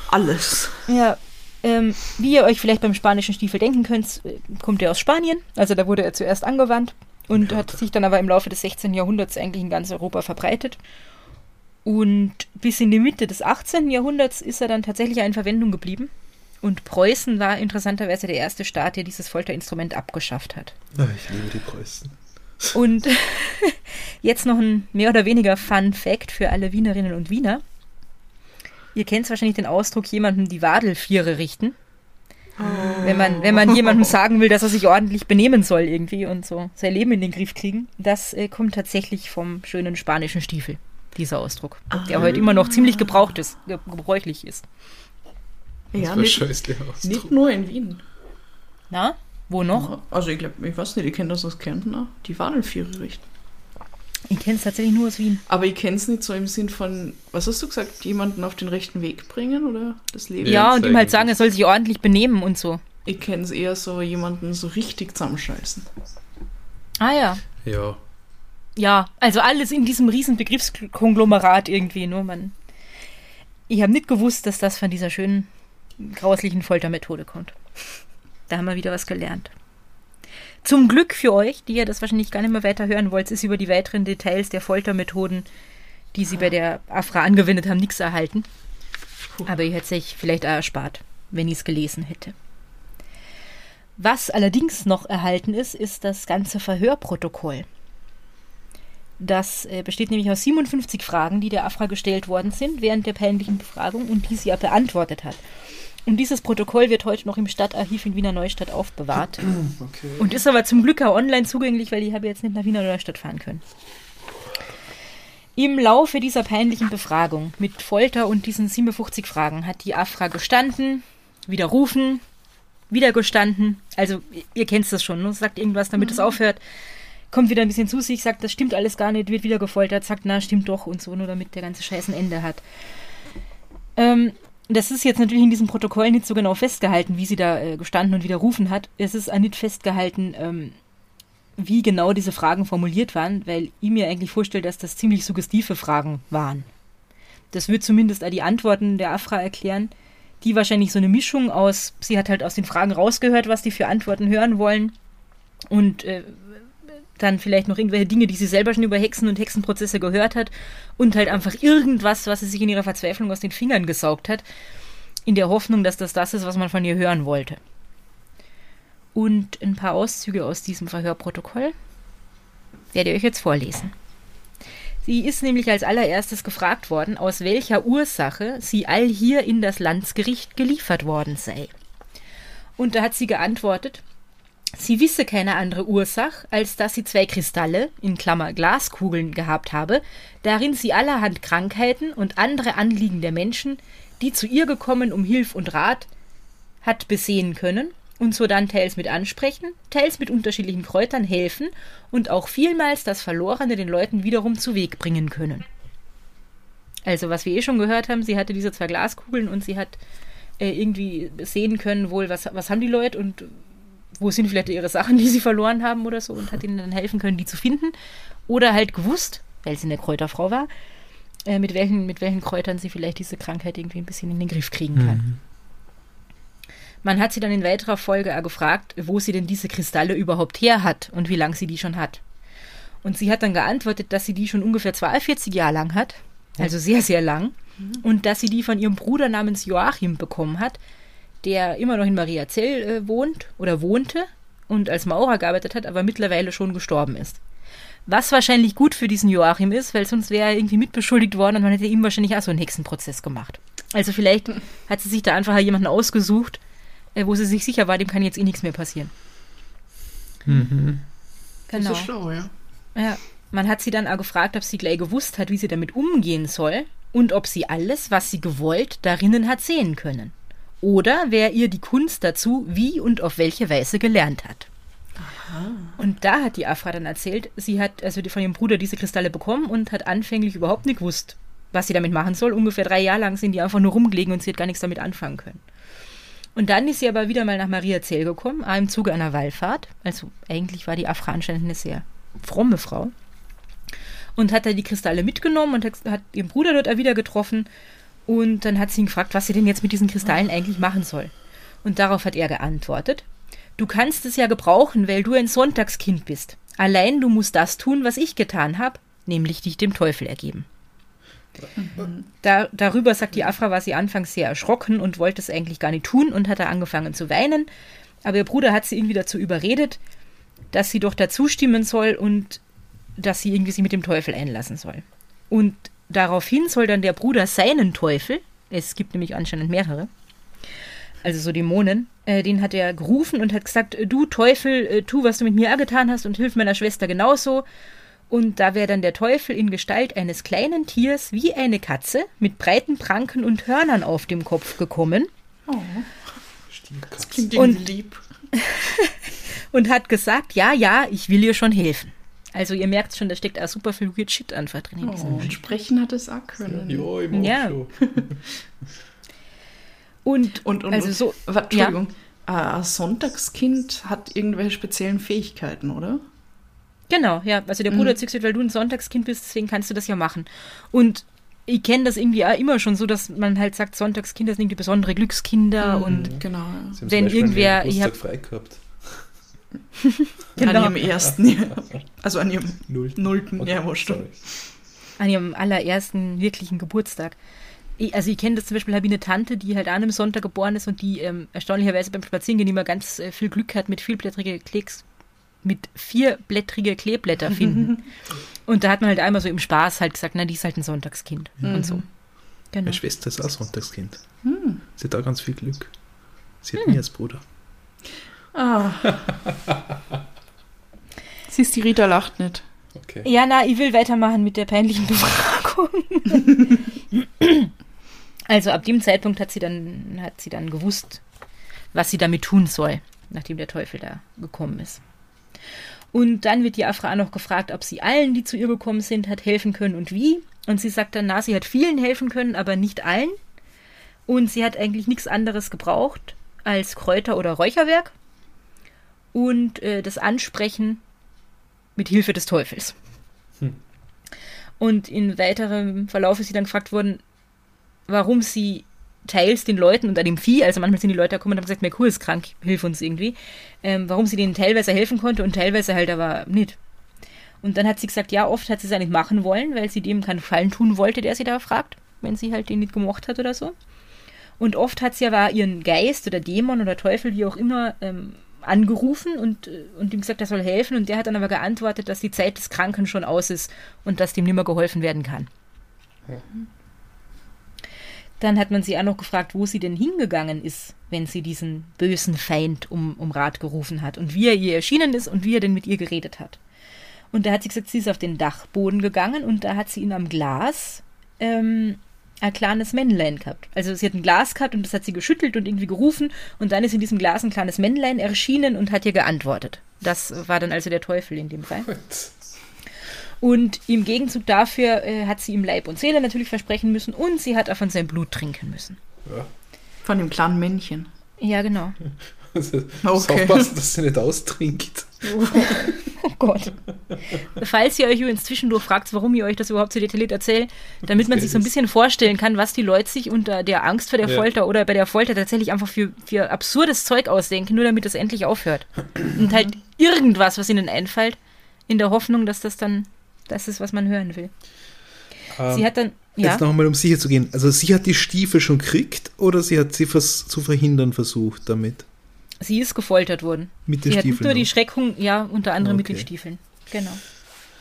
Alles. Ja, ähm, wie ihr euch vielleicht beim spanischen Stiefel denken könnt, äh, kommt er aus Spanien. Also da wurde er zuerst angewandt und hat sich dann aber im Laufe des 16. Jahrhunderts eigentlich in ganz Europa verbreitet. Und bis in die Mitte des 18. Jahrhunderts ist er dann tatsächlich in Verwendung geblieben. Und Preußen war interessanterweise der erste Staat, der dieses Folterinstrument abgeschafft hat. Ich liebe die Preußen. Und jetzt noch ein mehr oder weniger Fun Fact für alle Wienerinnen und Wiener. Ihr kennt wahrscheinlich den Ausdruck, jemandem die Wadelviere richten. Wenn man, wenn man jemandem sagen will, dass er sich ordentlich benehmen soll irgendwie und so sein Leben in den Griff kriegen, das äh, kommt tatsächlich vom schönen spanischen Stiefel, dieser Ausdruck, der heute immer noch ziemlich gebraucht ist, ge- gebräuchlich ist. Das Ja, nicht, nicht nur in Wien. Na, wo noch? Also ich glaube, ich weiß nicht, ich kenne das aus Kärnten. Die Wadelviere richten. Ich kenne es tatsächlich nur aus Wien. Aber ich kenne es nicht so im Sinn von, was hast du gesagt, jemanden auf den rechten Weg bringen oder das Leben? Ja, und ihm halt sagen, er soll sich ordentlich benehmen und so. Ich kenne es eher so, jemanden so richtig zusammenscheißen. Ah ja. Ja. Ja, also alles in diesem riesen Begriffskonglomerat irgendwie, nur man. Ich habe nicht gewusst, dass das von dieser schönen, grauslichen Foltermethode kommt. Da haben wir wieder was gelernt. Zum Glück für euch, die ihr das wahrscheinlich gar nicht mehr weiter hören wollt, ist über die weiteren Details der Foltermethoden, die sie bei der Afra angewendet haben, nichts erhalten. Aber ihr hättet sich vielleicht auch erspart, wenn ich es gelesen hätte. Was allerdings noch erhalten ist, ist das ganze Verhörprotokoll. Das äh, besteht nämlich aus 57 Fragen, die der Afra gestellt worden sind während der peinlichen Befragung und die sie ja beantwortet hat. Und dieses Protokoll wird heute noch im Stadtarchiv in Wiener Neustadt aufbewahrt. Okay. Und ist aber zum Glück auch online zugänglich, weil ich habe jetzt nicht nach Wiener Neustadt fahren können. Im Laufe dieser peinlichen Befragung mit Folter und diesen 57 Fragen hat die Afra gestanden, widerrufen, wieder gestanden. Also ihr kennt das schon, ne? sagt irgendwas, damit es aufhört. Kommt wieder ein bisschen zu sich, sagt, das stimmt alles gar nicht, wird wieder gefoltert, sagt, na, stimmt doch und so, nur damit der ganze Scheiß ein Ende hat. Ähm, das ist jetzt natürlich in diesem Protokoll nicht so genau festgehalten, wie sie da äh, gestanden und widerrufen hat. Es ist auch nicht festgehalten, ähm, wie genau diese Fragen formuliert waren, weil ich mir eigentlich vorstelle, dass das ziemlich suggestive Fragen waren. Das wird zumindest all die Antworten der Afra erklären, die wahrscheinlich so eine Mischung aus, sie hat halt aus den Fragen rausgehört, was die für Antworten hören wollen und äh, dann vielleicht noch irgendwelche Dinge, die sie selber schon über Hexen und Hexenprozesse gehört hat und halt einfach irgendwas, was sie sich in ihrer Verzweiflung aus den Fingern gesaugt hat, in der Hoffnung, dass das das ist, was man von ihr hören wollte. Und ein paar Auszüge aus diesem Verhörprotokoll werde ich euch jetzt vorlesen. Sie ist nämlich als allererstes gefragt worden, aus welcher Ursache sie all hier in das Landsgericht geliefert worden sei. Und da hat sie geantwortet, sie wisse keine andere Ursache, als dass sie zwei Kristalle, in Klammer Glaskugeln, gehabt habe, darin sie allerhand Krankheiten und andere Anliegen der Menschen, die zu ihr gekommen um Hilf und Rat, hat besehen können und so dann teils mit ansprechen, teils mit unterschiedlichen Kräutern helfen und auch vielmals das Verlorene den Leuten wiederum zu Weg bringen können. Also, was wir eh schon gehört haben, sie hatte diese zwei Glaskugeln und sie hat äh, irgendwie sehen können, wohl, was, was haben die Leute und wo sind vielleicht ihre Sachen, die sie verloren haben oder so und hat ihnen dann helfen können, die zu finden. Oder halt gewusst, weil sie eine Kräuterfrau war, äh, mit, welchen, mit welchen Kräutern sie vielleicht diese Krankheit irgendwie ein bisschen in den Griff kriegen kann. Mhm. Man hat sie dann in weiterer Folge auch gefragt, wo sie denn diese Kristalle überhaupt her hat und wie lange sie die schon hat. Und sie hat dann geantwortet, dass sie die schon ungefähr 42 Jahre lang hat, also sehr, sehr lang, mhm. und dass sie die von ihrem Bruder namens Joachim bekommen hat, der immer noch in Mariazell äh, wohnt oder wohnte und als Maurer gearbeitet hat, aber mittlerweile schon gestorben ist. Was wahrscheinlich gut für diesen Joachim ist, weil sonst wäre er irgendwie mitbeschuldigt worden und man hätte ihm wahrscheinlich auch so einen Hexenprozess gemacht. Also vielleicht hat sie sich da einfach jemanden ausgesucht, äh, wo sie sich sicher war, dem kann jetzt eh nichts mehr passieren. Mhm. Genau. Das ist schlau, ja. Ja, man hat sie dann auch gefragt, ob sie gleich gewusst hat, wie sie damit umgehen soll und ob sie alles, was sie gewollt, darinnen hat sehen können. Oder wer ihr die Kunst dazu wie und auf welche Weise gelernt hat. Aha. Und da hat die Afra dann erzählt, sie hat also von ihrem Bruder diese Kristalle bekommen und hat anfänglich überhaupt nicht gewusst, was sie damit machen soll. Ungefähr drei Jahre lang sind die einfach nur rumgelegen und sie hat gar nichts damit anfangen können. Und dann ist sie aber wieder mal nach Maria Zell gekommen, im Zuge einer Wallfahrt. Also eigentlich war die Afra anscheinend eine sehr fromme Frau. Und hat da die Kristalle mitgenommen und hat, hat ihren Bruder dort auch wieder getroffen. Und dann hat sie ihn gefragt, was sie denn jetzt mit diesen Kristallen eigentlich machen soll. Und darauf hat er geantwortet, du kannst es ja gebrauchen, weil du ein Sonntagskind bist. Allein du musst das tun, was ich getan habe, nämlich dich dem Teufel ergeben. Da, darüber, sagt die Afra, war sie anfangs sehr erschrocken und wollte es eigentlich gar nicht tun und hat da angefangen zu weinen. Aber ihr Bruder hat sie irgendwie dazu überredet, dass sie doch dazu stimmen soll und dass sie irgendwie sich mit dem Teufel einlassen soll. Und daraufhin soll dann der Bruder seinen Teufel, es gibt nämlich anscheinend mehrere, also so Dämonen, äh, den hat er gerufen und hat gesagt, du Teufel, äh, tu, was du mit mir getan hast und hilf meiner Schwester genauso. Und da wäre dann der Teufel in Gestalt eines kleinen Tiers wie eine Katze mit breiten Pranken und Hörnern auf dem Kopf gekommen. Oh. Das klingt und, lieb. und hat gesagt, ja, ja, ich will ihr schon helfen. Also ihr merkt schon, da steckt auch super viel Weird Shit einfach drin. In oh, und sprechen hat es auch können. Ja, im ja. und, und, und, also so, Entschuldigung, ja. ein Sonntagskind hat irgendwelche speziellen Fähigkeiten, oder? Genau, ja. Also der Bruder mhm. hat sich gesagt, weil du ein Sonntagskind bist, deswegen kannst du das ja machen. Und ich kenne das irgendwie auch immer schon so, dass man halt sagt, Sonntagskinder sind irgendwie besondere Glückskinder mhm, und genau, ja. wenn irgendwer. Ich habe frei gehabt. genau. An ihrem ersten, ja. also an ihrem nullten, nullten okay, ja, wurscht. An ihrem allerersten wirklichen Geburtstag. Ich, also ich kenne das zum Beispiel, habe ich eine Tante, die halt an einem Sonntag geboren ist und die ähm, erstaunlicherweise beim Spazierengehen immer ganz äh, viel Glück hat mit vielblättrige Klecks, mit vierblättrige Kleeblätter finden. und da hat man halt einmal so im Spaß halt gesagt, na, die ist halt ein Sonntagskind mhm. und so. Genau. Meine Schwester ist auch Sonntagskind. Mhm. Sie hat auch ganz viel Glück. Sie hat mhm. mich als Bruder. Ah. Siehst, die Rita lacht nicht. Okay. Ja, na, ich will weitermachen mit der peinlichen Befragung. also ab dem Zeitpunkt hat sie dann, hat sie dann gewusst, was sie damit tun soll, nachdem der Teufel da gekommen ist. Und dann wird die Afra noch gefragt, ob sie allen, die zu ihr gekommen sind, hat helfen können und wie. Und sie sagt dann, na, sie hat vielen helfen können, aber nicht allen. Und sie hat eigentlich nichts anderes gebraucht als Kräuter oder Räucherwerk und äh, das Ansprechen mit Hilfe des Teufels. Hm. Und in weiterem Verlauf ist sie dann gefragt worden, warum sie teils den Leuten und dem Vieh, also manchmal sind die Leute gekommen und haben gesagt, Merkur ist krank, hilf uns irgendwie, ähm, warum sie denen teilweise helfen konnte und teilweise halt aber nicht. Und dann hat sie gesagt, ja, oft hat sie es nicht machen wollen, weil sie dem keinen Gefallen tun wollte, der sie da fragt, wenn sie halt den nicht gemocht hat oder so. Und oft hat sie aber ihren Geist oder Dämon oder Teufel, wie auch immer, ähm, angerufen und, äh, und ihm gesagt, er soll helfen. Und der hat dann aber geantwortet, dass die Zeit des Kranken schon aus ist und dass dem nimmer geholfen werden kann. Ja. Dann hat man sie auch noch gefragt, wo sie denn hingegangen ist, wenn sie diesen bösen Feind um, um Rat gerufen hat und wie er ihr erschienen ist und wie er denn mit ihr geredet hat. Und da hat sie gesagt, sie ist auf den Dachboden gegangen und da hat sie ihn am Glas ähm, ein kleines Männlein gehabt. Also sie hat ein Glas gehabt und das hat sie geschüttelt und irgendwie gerufen und dann ist in diesem Glas ein kleines Männlein erschienen und hat ihr geantwortet. Das war dann also der Teufel in dem Fall. Und im Gegenzug dafür äh, hat sie ihm Leib und Seele natürlich versprechen müssen und sie hat auch von seinem Blut trinken müssen. Ja. Von dem kleinen Männchen. Ja, genau. Also, Okay. Aufpassen, dass sie nicht austrinkt. Oh Gott. Falls ihr euch übrigens zwischendurch fragt, warum ich euch das überhaupt so detailliert erzähle, damit man sich so ein bisschen vorstellen kann, was die Leute sich unter der Angst vor der Ja. Folter oder bei der Folter tatsächlich einfach für, für absurdes Zeug ausdenken, nur damit das endlich aufhört. Und halt irgendwas, was ihnen einfällt, in der Hoffnung, dass das dann das ist, was man hören will. Ähm, Sie hat dann, ja, Jetzt noch einmal, um sicher zu gehen. Also sie hat die Stiefel schon gekriegt oder sie hat sie zu verhindern versucht damit? Sie ist gefoltert worden. Mit den Sie Stiefeln. nur die noch? Schreckung, ja, unter anderem mit den Okay. Stiefeln. Genau.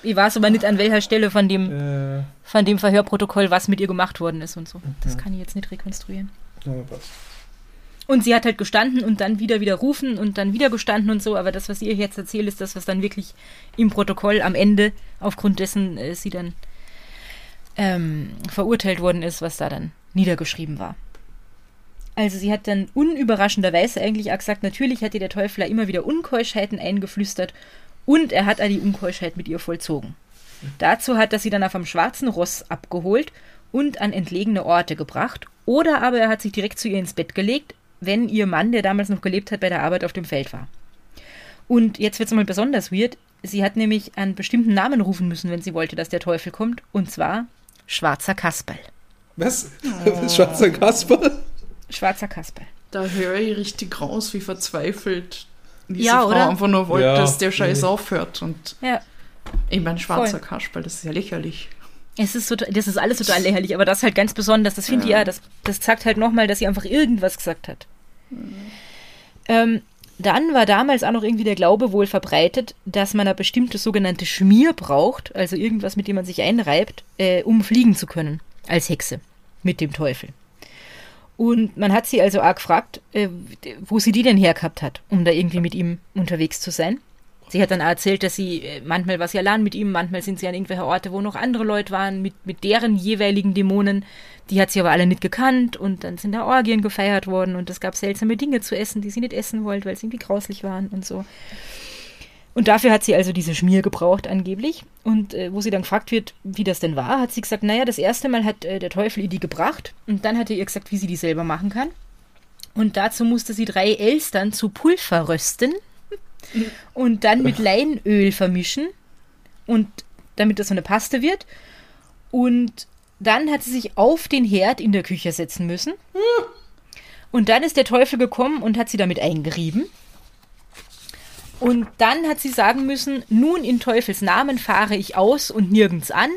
Ich weiß aber nicht, an welcher Stelle von dem Äh, von dem Verhörprotokoll, was mit ihr gemacht worden ist und so. Das kann ich jetzt nicht rekonstruieren. ja, passt. Und sie hat halt gestanden und dann wieder widerrufen und dann wieder gestanden und so, aber das, was ihr jetzt erzählt, ist das, was dann wirklich im Protokoll am Ende, aufgrund dessen äh, sie dann ähm, verurteilt worden ist, was da dann niedergeschrieben war. Also sie hat dann unüberraschenderweise eigentlich auch gesagt, natürlich hat ihr der Teufel immer wieder Unkeuschheiten eingeflüstert und er hat auch die Unkeuschheit mit ihr vollzogen. Dazu hat er sie dann auf einem schwarzen Ross abgeholt und an entlegene Orte gebracht. Oder aber er hat sich direkt zu ihr ins Bett gelegt, wenn ihr Mann, der damals noch gelebt hat, bei der Arbeit auf dem Feld war. Und jetzt wird es mal besonders weird. Sie hat nämlich einen bestimmten Namen rufen müssen, wenn sie wollte, dass der Teufel kommt. Und zwar Schwarzer Kasperl. Was? Schwarzer Kasper? Schwarzer Kasperl. Da höre ich richtig raus, wie verzweifelt diese Ja, Frau oder? einfach nur wollte, Ja, dass der Scheiß nee. aufhört. Und Ja, ich meine, schwarzer Voll. Kasperl, das ist ja lächerlich. Es ist total, das ist alles total lächerlich, aber das halt ganz besonders. Das finde ich ja, das, das zeigt halt nochmal, dass sie einfach irgendwas gesagt hat. Ähm, dann war damals auch noch irgendwie der Glaube wohl verbreitet, dass man eine bestimmte sogenannte Schmier braucht, also irgendwas, mit dem man sich einreibt, äh, um fliegen zu können, als Hexe mit dem Teufel. Und man hat sie also auch gefragt, äh, wo sie die denn hergehabt hat, um da irgendwie mit ihm unterwegs zu sein. Sie hat dann auch erzählt, dass sie äh, manchmal war sie allein mit ihm, manchmal sind sie an irgendwelche Orte, wo noch andere Leute waren, mit, mit deren jeweiligen Dämonen. Die hat sie aber alle nicht gekannt und dann sind da Orgien gefeiert worden und es gab seltsame Dinge zu essen, die sie nicht essen wollte, weil sie irgendwie grauslich waren und so. Und dafür hat sie also diese Schmier gebraucht angeblich. Und äh, wo sie dann gefragt wird, wie das denn war, hat sie gesagt, naja, das erste Mal hat äh, der Teufel ihr die gebracht und dann hat er ihr gesagt, wie sie die selber machen kann. Und dazu musste sie drei Elstern zu Pulver rösten und dann mit Leinöl vermischen und damit das so eine Paste wird. Und dann hat sie sich auf den Herd in der Küche setzen müssen. Und dann ist der Teufel gekommen und hat sie damit eingerieben. Und dann hat sie sagen müssen, nun in Teufels Namen fahre ich aus und nirgends an.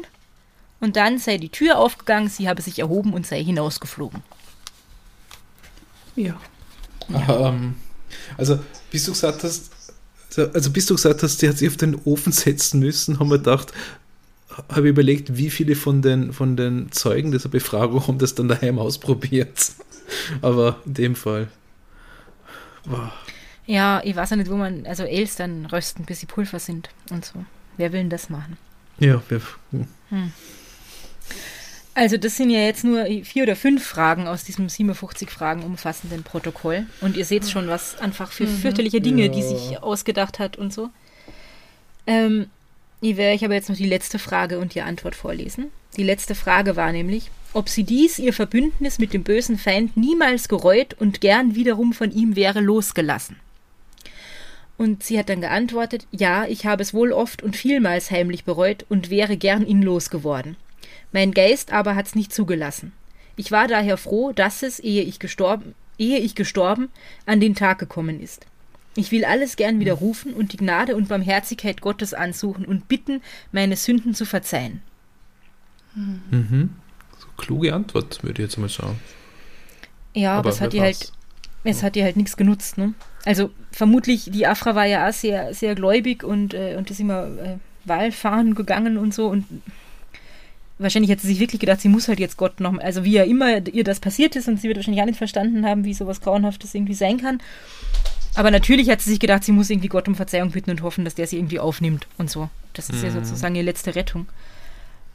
Und dann sei die Tür aufgegangen, sie habe sich erhoben und sei hinausgeflogen. Ja. Ähm, also, bis du gesagt hast, also, bis du gesagt hast, sie hat sich auf den Ofen setzen müssen, haben wir gedacht, habe ich überlegt, wie viele von den, von den Zeugen dieser Befragung haben das dann daheim ausprobiert. Aber in dem Fall. Wow. Ja, ich weiß ja nicht, wo man, also Elstern rösten, bis sie Pulver sind und so. Wer will denn das machen? Ja, wir, hm. Also das sind ja jetzt nur vier oder fünf Fragen aus diesem 57 Fragen umfassenden Protokoll. Und ihr seht schon, was einfach für fürchterliche Dinge, die Ja. sich ausgedacht hat und so. Ähm, ich werde euch aber jetzt noch die letzte Frage und die Antwort vorlesen. Die letzte Frage war nämlich, ob sie dies, ihr Verbündnis mit dem bösen Feind, niemals gereut und gern wiederum von ihm wäre losgelassen. Und sie hat dann geantwortet, ja, ich habe es wohl oft und vielmals heimlich bereut und wäre gern ihn losgeworden. Mein Geist aber hat's nicht zugelassen. Ich war daher froh, dass es, ehe ich gestorben, ehe ich gestorben, an den Tag gekommen ist. Ich will alles gern widerrufen und die Gnade und Barmherzigkeit Gottes ansuchen und bitten, meine Sünden zu verzeihen. mhm. so kluge Antwort, würde ich jetzt mal sagen. Ja, aber, Aber es hat ihr halt, es hat ihr halt nichts genutzt, ne? Also vermutlich, die Afra war ja auch sehr, sehr gläubig und, äh, und ist immer äh, Wahlfahren gegangen und so und wahrscheinlich hat sie sich wirklich gedacht, sie muss halt jetzt Gott noch, also wie ja immer ihr das passiert ist und sie wird wahrscheinlich auch nicht verstanden haben, wie sowas Grauenhaftes irgendwie sein kann. Aber natürlich hat sie sich gedacht, sie muss irgendwie Gott um Verzeihung bitten und hoffen, dass der sie irgendwie aufnimmt und so. Das ist ja Mhm. sozusagen ihre letzte Rettung.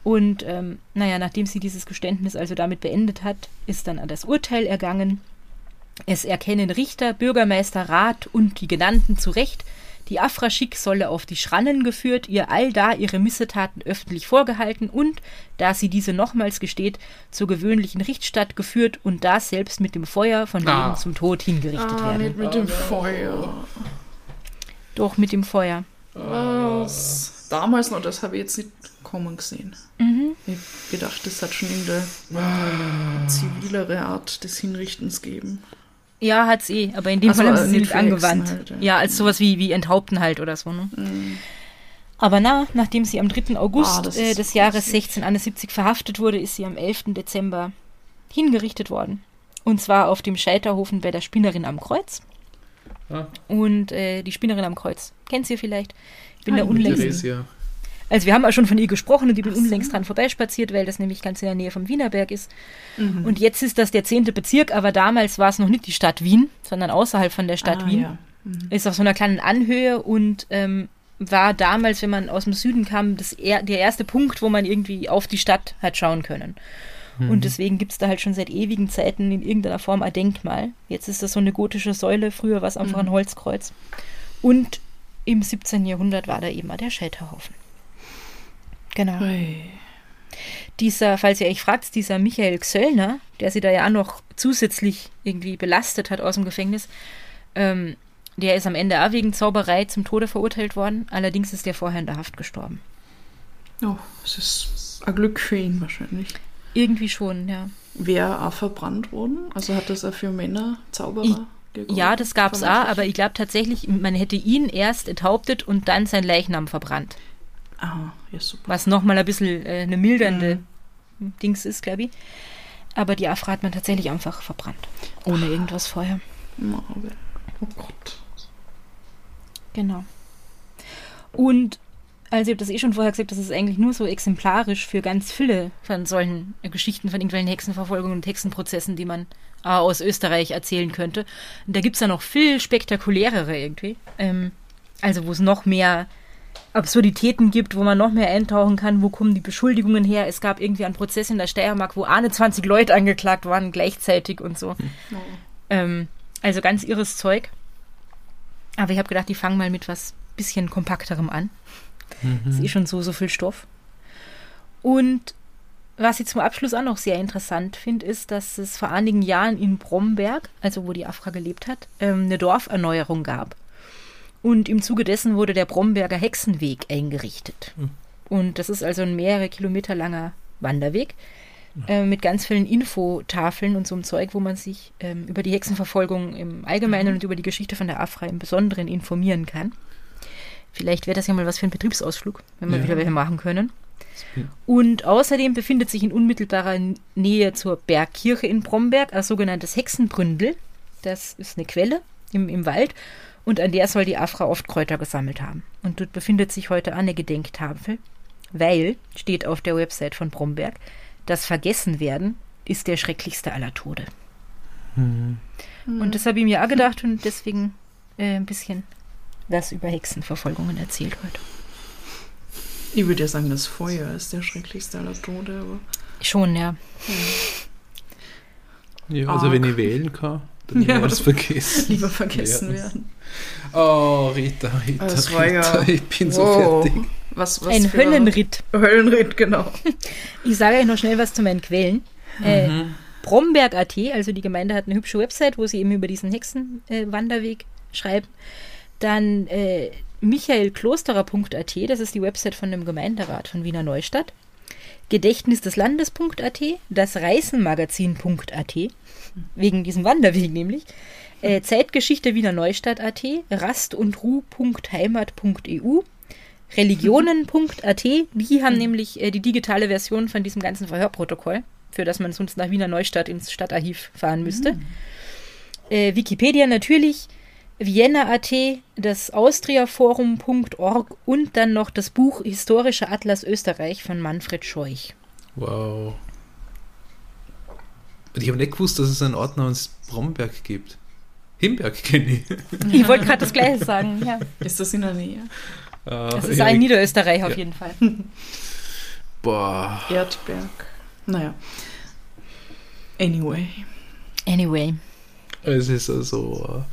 Und ähm, naja, nachdem sie dieses Geständnis also damit beendet hat, ist dann an das Urteil ergangen. Es erkennen Richter, Bürgermeister, Rat und die Genannten zu Recht, die Afra Schick solle auf die Schrannen geführt, ihr allda ihre Missetaten öffentlich vorgehalten und, da sie diese nochmals gesteht, zur gewöhnlichen Richtstatt geführt und da selbst mit dem Feuer von Leben Ah. zum Tod hingerichtet Ah, werden. nicht mit dem Feuer. Doch mit dem Feuer. Was? Damals noch, das habe ich jetzt nicht kommen gesehen. Mhm. Ich hab gedacht, das hat schon irgendeine zivilere Art des Hinrichtens gegeben. Ja, hat's eh, aber in dem Ach so, Fall haben äh, sie es nicht angewandt. halt, ja. ja. als sowas wie, wie Enthaupten halt oder so, ne? Aber na, nachdem sie am 3. August das äh, des Jahres gruselig. 1671 verhaftet wurde, ist sie am 11. Dezember hingerichtet worden. Und zwar auf dem Scheiterhofen bei der Spinnerin am Kreuz. Ah. Und äh, die Spinnerin am Kreuz, kennt ihr vielleicht? Ich bin Ah, da unlängst. Theresia. Also wir haben auch schon von ihr gesprochen und ich bin so. unlängst dran vorbeispaziert, weil das nämlich ganz in der Nähe vom Wienerberg ist. Mhm. Und jetzt ist das der zehnte Bezirk, aber damals war es noch nicht die Stadt Wien, sondern außerhalb von der Stadt ah, Wien. Ja. Mhm. Ist auf so einer kleinen Anhöhe und ähm, war damals, wenn man aus dem Süden kam, das er, der erste Punkt, wo man irgendwie auf die Stadt hat schauen können. Und deswegen gibt es da halt schon seit ewigen Zeiten in irgendeiner Form ein Denkmal. Jetzt ist das so eine gotische Säule, früher war es einfach ein Holzkreuz. Und im 17. Jahrhundert war da eben auch der Scheiterhaufen. Genau. Ui. Dieser, falls ihr euch fragt, dieser Michael Xöllner, der sie da ja auch noch zusätzlich irgendwie belastet hat aus dem Gefängnis, ähm, der ist am Ende auch wegen Zauberei zum Tode verurteilt worden. Allerdings ist der vorher in der Haft gestorben. Oh, es ist ein Glück für ihn wahrscheinlich. Irgendwie schon, ja. Wäre auch verbrannt worden? Also hat das auch für Männer Zauberer Ich-? Ja, das gab's auch, Vermutlich. aber ich glaube tatsächlich, man hätte ihn erst enthauptet und dann sein Leichnam verbrannt. Ah, ja, super. Was nochmal ein bisschen äh, eine mildernde Dings ist, glaube ich. Aber die Afra hat man tatsächlich einfach verbrannt. Ohne irgendwas vorher. Oh Gott. Genau. Und also ich habe das eh schon vorher gesagt, das ist eigentlich nur so exemplarisch für ganz viele von solchen Geschichten von irgendwelchen Hexenverfolgungen und Hexenprozessen, die man aus Österreich erzählen könnte. Und da gibt es ja noch viel spektakulärere irgendwie. Ähm, also wo es noch mehr Absurditäten gibt, wo man noch mehr eintauchen kann, wo kommen die Beschuldigungen her. Es gab irgendwie einen Prozess in der Steiermark, wo 21 Leute angeklagt waren gleichzeitig und so. Oh. Ähm, also ganz irres Zeug. Aber ich habe gedacht, die fangen mal mit was bisschen kompakterem an. Ist eh schon so, so viel Stoff. Und was ich zum Abschluss auch noch sehr interessant finde, ist, dass es vor einigen Jahren in Bromberg, also wo die Afra gelebt hat, ähm, eine Dorferneuerung gab. Und im Zuge dessen wurde der Bromberger Hexenweg eingerichtet. Und das ist also ein mehrere Kilometer langer Wanderweg äh, mit ganz vielen Infotafeln und so einem Zeug, wo man sich ähm, über die Hexenverfolgung im Allgemeinen und über die Geschichte von der Afra im Besonderen informieren kann. Vielleicht wäre das ja mal was für einen Betriebsausflug, wenn wir Ja. wieder welche machen können. Und außerdem befindet sich in unmittelbarer Nähe zur Bergkirche in Bromberg ein sogenanntes Hexenbründel. Das ist eine Quelle im, im Wald und an der soll die Afra oft Kräuter gesammelt haben. Und dort befindet sich heute eine Gedenktafel, weil, steht auf der Website von Bromberg, das Vergessenwerden ist der schrecklichste aller Tode. Und das habe ich mir auch gedacht und deswegen äh, ein bisschen was über Hexenverfolgungen erzählt heute. Ich würde ja sagen, das Feuer ist der schrecklichste aller Tode, aber Schon, ja. Ja, also Arg. wenn ich wählen kann, Ja, aber- vergessen. lieber vergessen werden. Oh, Rita, Rita, Das war Rita, ja- ich bin so Wow. fertig. Was, was Ein Höllenritt. Höllenritt, genau. Ich sage euch noch schnell was zu meinen Quellen. Äh, Bromberg.at, also die Gemeinde hat eine hübsche Website, wo sie eben über diesen Hexenwanderweg äh, Wanderweg schreiben. Dann äh, michaelklosterer.at, das ist die Website von dem Gemeinderat von Wiener Neustadt. Gedächtnis des Landes.at, das Reisenmagazin.at, wegen diesem Wanderweg nämlich. Äh, Zeitgeschichte Wiener Neustadt.at, rast und ruh.heimat.eu, religionen.at, die haben nämlich äh, die digitale Version von diesem ganzen Verhörprotokoll, für das man sonst nach Wiener Neustadt ins Stadtarchiv fahren müsste. Äh, Wikipedia natürlich, Vienna.at, das austriaforum.org und dann noch das Buch Historischer Atlas Österreich von Manfred Scheuch. Wow. Und ich habe nicht gewusst, dass es einen Ort namens Bromberg gibt. Himberg kenne ich. Ich wollte gerade das Gleiche sagen, ja. Ist das in der Nähe? Das ist ein Niederösterreich auf Ja. jeden Fall. Boah. Erdberg. Naja. Anyway. Anyway. Es ist also eine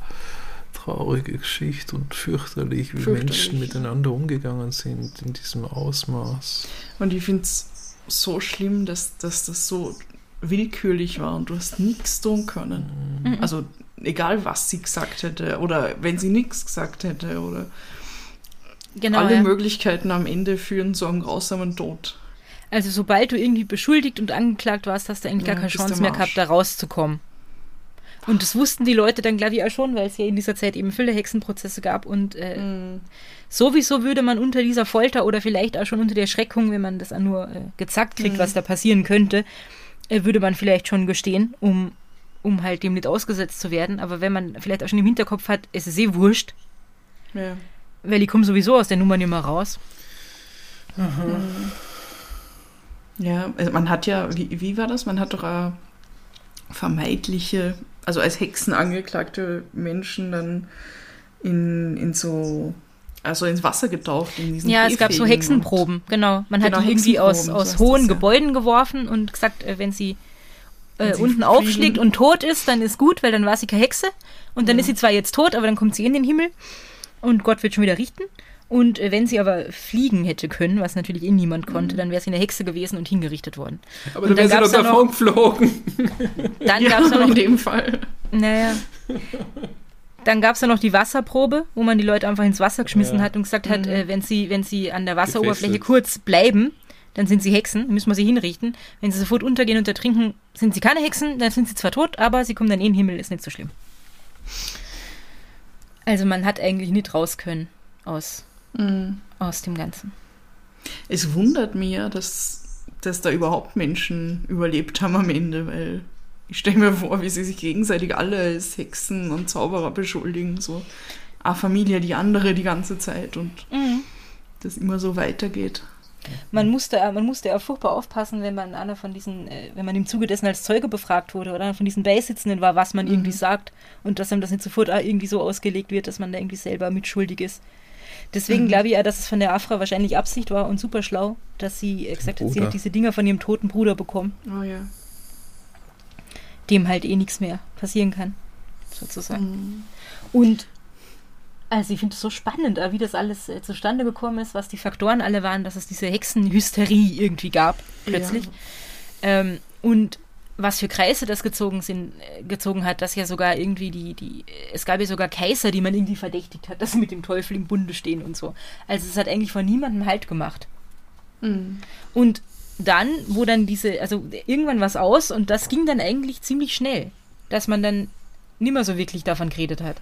traurige Geschichte und fürchterlich, wie Fürchterlich, Menschen miteinander umgegangen sind in diesem Ausmaß. Und ich finde es so schlimm, dass, dass das so willkürlich war und du hast nichts tun können. Mhm. Also egal, was sie gesagt hätte oder wenn sie nichts gesagt hätte oder Genau. alle ja. Möglichkeiten am Ende führen zu einem grausamen Tod. Also sobald du irgendwie beschuldigt und angeklagt warst, hast du eigentlich Ja, gar keine Chance mehr gehabt, da rauszukommen. Und das wussten die Leute dann, glaube ich, auch schon, weil es ja in dieser Zeit eben viele Hexenprozesse gab. Und äh, Mhm. sowieso würde man unter dieser Folter oder vielleicht auch schon unter der Schreckung, wenn man das nur äh, gezackt kriegt, Mhm. was da passieren könnte, äh, würde man vielleicht schon gestehen, um, um halt dem nicht ausgesetzt zu werden. Aber wenn man vielleicht auch schon im Hinterkopf hat, es ist eh wurscht, Ja. weil die kommen sowieso aus der Nummer nicht mehr raus. Ja, also man hat ja, wie, wie war das? Man hat doch äh, vermeidliche, also als Hexen angeklagte Menschen dann in, in so, also ins Wasser getaucht. In diesen Ja, es gab so Hexenproben, genau. Man Genau, hat die irgendwie aus, aus hohen das, ja. Gebäuden geworfen und gesagt, äh, wenn sie, äh, Wenn sie unten fliegen. aufschlägt und tot ist, dann ist gut, weil dann war sie keine Hexe. Und dann Ja. ist sie zwar jetzt tot, aber dann kommt sie in den Himmel und Gott wird schon wieder richten. Und äh, wenn sie aber fliegen hätte können, was natürlich eh niemand konnte, dann wäre sie eine Hexe gewesen und hingerichtet worden. Aber Und dann wäre dann sie doch davon geflogen. Dann Ja, gab es in noch, dem Fall. naja, dann gab es ja noch die Wasserprobe, wo man die Leute einfach ins Wasser geschmissen Ja. hat und gesagt hat, Mhm. äh, wenn sie, wenn sie an der Wasseroberfläche Gefesselt. kurz bleiben, dann sind sie Hexen, müssen wir sie hinrichten. Wenn sie sofort untergehen und ertrinken, sind sie keine Hexen, dann sind sie zwar tot, aber sie kommen dann eh in den Himmel, ist nicht so schlimm. Also man hat eigentlich nicht raus können aus, Mhm. aus dem Ganzen. Es wundert mich ja, dass, dass da überhaupt Menschen überlebt haben am Ende, weil ich stelle mir vor, wie sie sich gegenseitig alle als Hexen und Zauberer beschuldigen. So eine Familie, die andere die ganze Zeit und das immer so weitergeht. Man musste, man musste ja furchtbar aufpassen, wenn man einer von diesen, äh, wenn man im Zuge dessen als Zeuge befragt wurde oder einer von diesen Beisitzenden war, was man Mhm. irgendwie sagt und dass einem das nicht sofort auch irgendwie so ausgelegt wird, dass man da irgendwie selber mitschuldig ist. Deswegen Mhm. glaube ich ja, dass es von der Afra wahrscheinlich Absicht war und super schlau, dass sie gesagt hat, sie hat diese Dinger von ihrem toten Bruder bekommen, Oh ja. dem halt eh nichts mehr passieren kann, sozusagen. Mhm. Und also ich finde es so spannend, wie das alles äh, zustande gekommen ist, was die Faktoren alle waren, dass es diese Hexenhysterie irgendwie gab, plötzlich. Ähm, und was für Kreise das gezogen, sind, äh, gezogen hat, dass ja sogar irgendwie die, die, äh, es gab ja sogar Kaiser, die man irgendwie verdächtigt hat, dass sie mit dem Teufel im Bunde stehen und so. Also es hat eigentlich von niemandem Halt gemacht. Mhm. Und dann, wo dann diese, also irgendwann was aus und das ging dann eigentlich ziemlich schnell, dass man dann nicht mehr so wirklich davon geredet hat.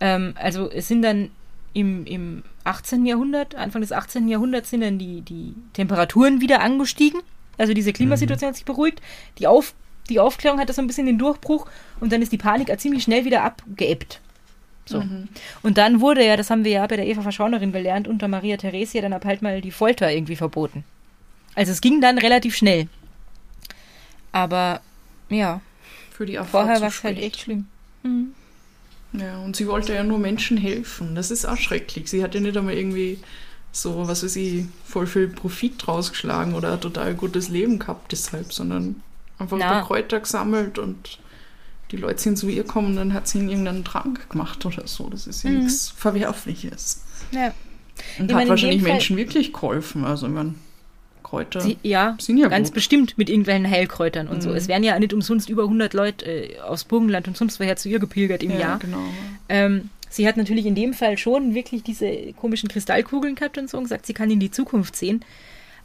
Ähm, also es sind dann im, im 18. Jahrhundert, Anfang des 18. Jahrhunderts sind dann die, die Temperaturen wieder angestiegen. Also diese Klimasituation hat sich beruhigt. Die, Auf, die Aufklärung hatte so ein bisschen den Durchbruch und dann ist die Panik auch ziemlich schnell wieder abgeebbt. So. Mhm. Und dann wurde ja, das haben wir ja bei der Eva Verschaunerin gelernt, unter Maria Theresia dann ab halt mal die Folter irgendwie verboten. Also es ging dann relativ schnell. Aber ja, Für die Afra vorher war es halt echt schlimm. Mhm. Ja, und sie wollte ja nur Menschen helfen. Das ist auch schrecklich. Sie hat ja nicht einmal irgendwie so, was weiß ich, voll viel Profit draus geschlagen oder ein total gutes Leben gehabt deshalb, sondern einfach ein paar Kräuter gesammelt und die Leute sind zu ihr gekommen und dann hat sie ihnen irgendeinen Trank gemacht oder so. Das ist ja Mhm. nichts Verwerfliches. Ja. Und Ich hat in wahrscheinlich Menschen wirklich geholfen. Also, ich meine, Kräuter Sie, ja, sind ja ganz gut. bestimmt mit irgendwelchen Heilkräutern und so. Mhm. Es wären ja nicht umsonst über 100 Leute äh, aus Burgenland und sonst woher zu ihr gepilgert im ja, Jahr. genau. Ähm, sie hat natürlich in dem Fall schon wirklich diese komischen Kristallkugeln gehabt und so und gesagt, sie kann in die Zukunft sehen.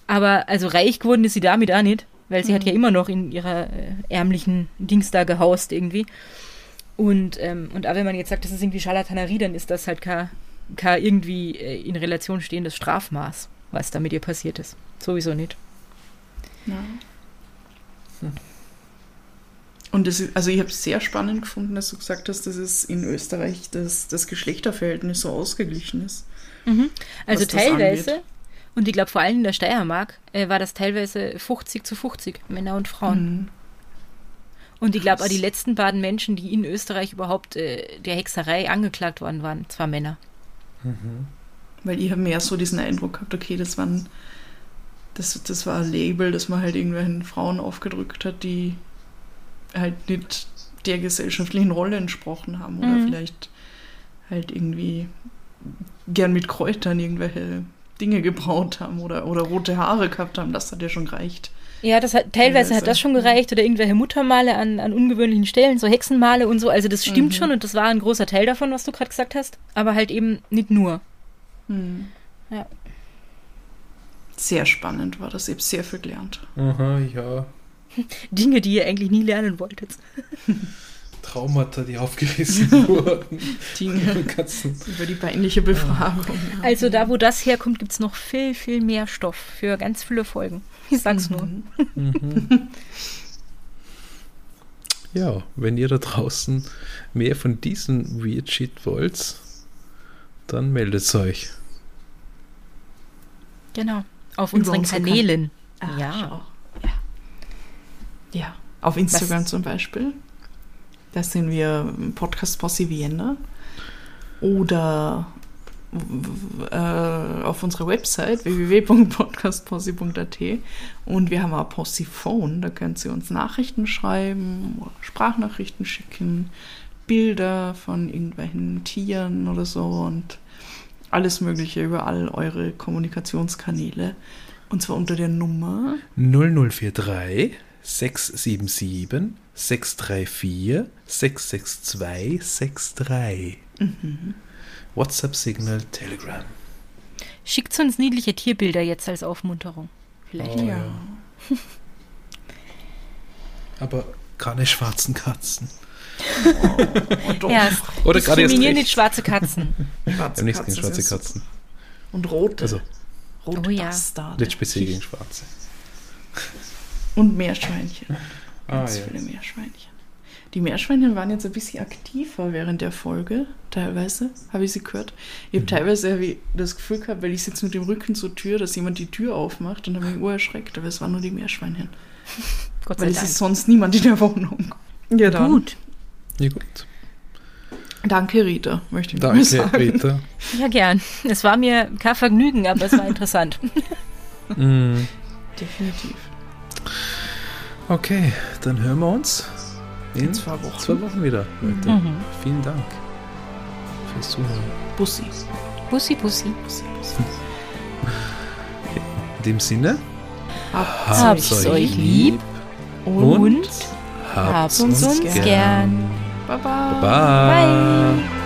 Aber also reich geworden ist sie damit auch nicht, weil sie hat Mhm. ja immer noch in ihrer äh, ärmlichen Dings da gehaust irgendwie. Und, ähm, und auch wenn man jetzt sagt, das ist irgendwie Scharlatanerie, dann ist das halt kein, kein irgendwie äh, in Relation stehendes Strafmaß, was da mit ihr passiert ist. Sowieso nicht. Ja. Und das ist, also ich habe es sehr spannend gefunden, dass du gesagt hast, dass es in Österreich das, das Geschlechterverhältnis so ausgeglichen ist. Also was das teilweise, und ich glaube vor allem in der Steiermark, äh, war das teilweise 50 zu 50, Männer und Frauen. Mhm. Und ich glaube auch die letzten beiden Menschen, die in Österreich überhaupt äh, der Hexerei angeklagt worden waren, zwar Männer. Weil ich habe mehr so diesen Eindruck gehabt, okay, das waren das, das war ein Label, das man halt irgendwelchen Frauen aufgedrückt hat, die halt nicht der gesellschaftlichen Rolle entsprochen haben oder Mhm. vielleicht halt irgendwie gern mit Kräutern irgendwelche Dinge gebraut haben oder, oder rote Haare gehabt haben. Das hat ja schon gereicht. Ja, das hat, teilweise hat das schon gereicht oder irgendwelche Muttermale an, an ungewöhnlichen Stellen, so Hexenmale und so. Also das stimmt Mhm. schon und das war ein großer Teil davon, was du gerade gesagt hast. Aber halt eben nicht nur. Hm. Ja. Sehr spannend war das. Ich habe sehr viel gelernt. Aha, ja. Dinge, die ihr eigentlich nie lernen wolltet. Traumata, die aufgerissen wurden. Dinge über die peinliche Befragung. Also da, wo das herkommt, gibt es noch viel, viel mehr Stoff für ganz viele Folgen. Ich sag's nur. Mhm. Ja, wenn ihr da draußen mehr von diesem Weird Shit wollt, dann meldet euch. Genau. Auf Über unseren unsere Kanälen. Ah, ja. schau. Ja. Auf Instagram zum Beispiel. Da sind wir Podcast Posse Vienna. Oder äh, auf unserer Website www.podcastposse.at und wir haben auch Possiphone, da könnt ihr uns Nachrichten schreiben Sprachnachrichten schicken, Bilder von irgendwelchen Tieren oder so und alles Mögliche über all eure Kommunikationskanäle. Und zwar unter der Nummer 0043 677 634 662 63. WhatsApp, Signal, Telegram. Schickt uns niedliche Tierbilder jetzt als Aufmunterung. Vielleicht. Oh, Ja. ja. Aber keine schwarzen Katzen. Oh, doch. Ja, Oder gerade recht. nicht schwarze Katzen. Wir Schwarze haben nichts gegen schwarze. Katzen. Und rote. Also rote Oh ja. Bastarde. nicht speziell gegen schwarze. Und Meerschweinchen. Ah, Ganz ja. viele Meerschweinchen. Die Meerschweinchen waren jetzt ein bisschen aktiver während der Folge, teilweise, habe ich sie gehört. Ich Mhm. habe teilweise hab ich das Gefühl gehabt, weil ich sitze mit dem Rücken zur Tür, dass jemand die Tür aufmacht und habe mich urerschreckt, aber es waren nur die Meerschweinchen. Gott sei Weil es Dank. ist sonst niemand in der Wohnung. Ja, dann. Gut. Ja, gut. Danke, Rita, möchte ich Danke, sagen. Rita. Ja, gern. Es war mir kein Vergnügen, aber es war interessant. Mm, Definitiv. Okay, dann hören wir uns in In zwei Wochen. zwei Wochen wieder, Leute. Mhm. Vielen Dank fürs Zuhören. Bussi. Bussi, Bussi. Bussi, Bussi. In dem Sinne, Habt's Habt's euch lieb und, Und habt uns, uns gern. Baba. Bye. Bye.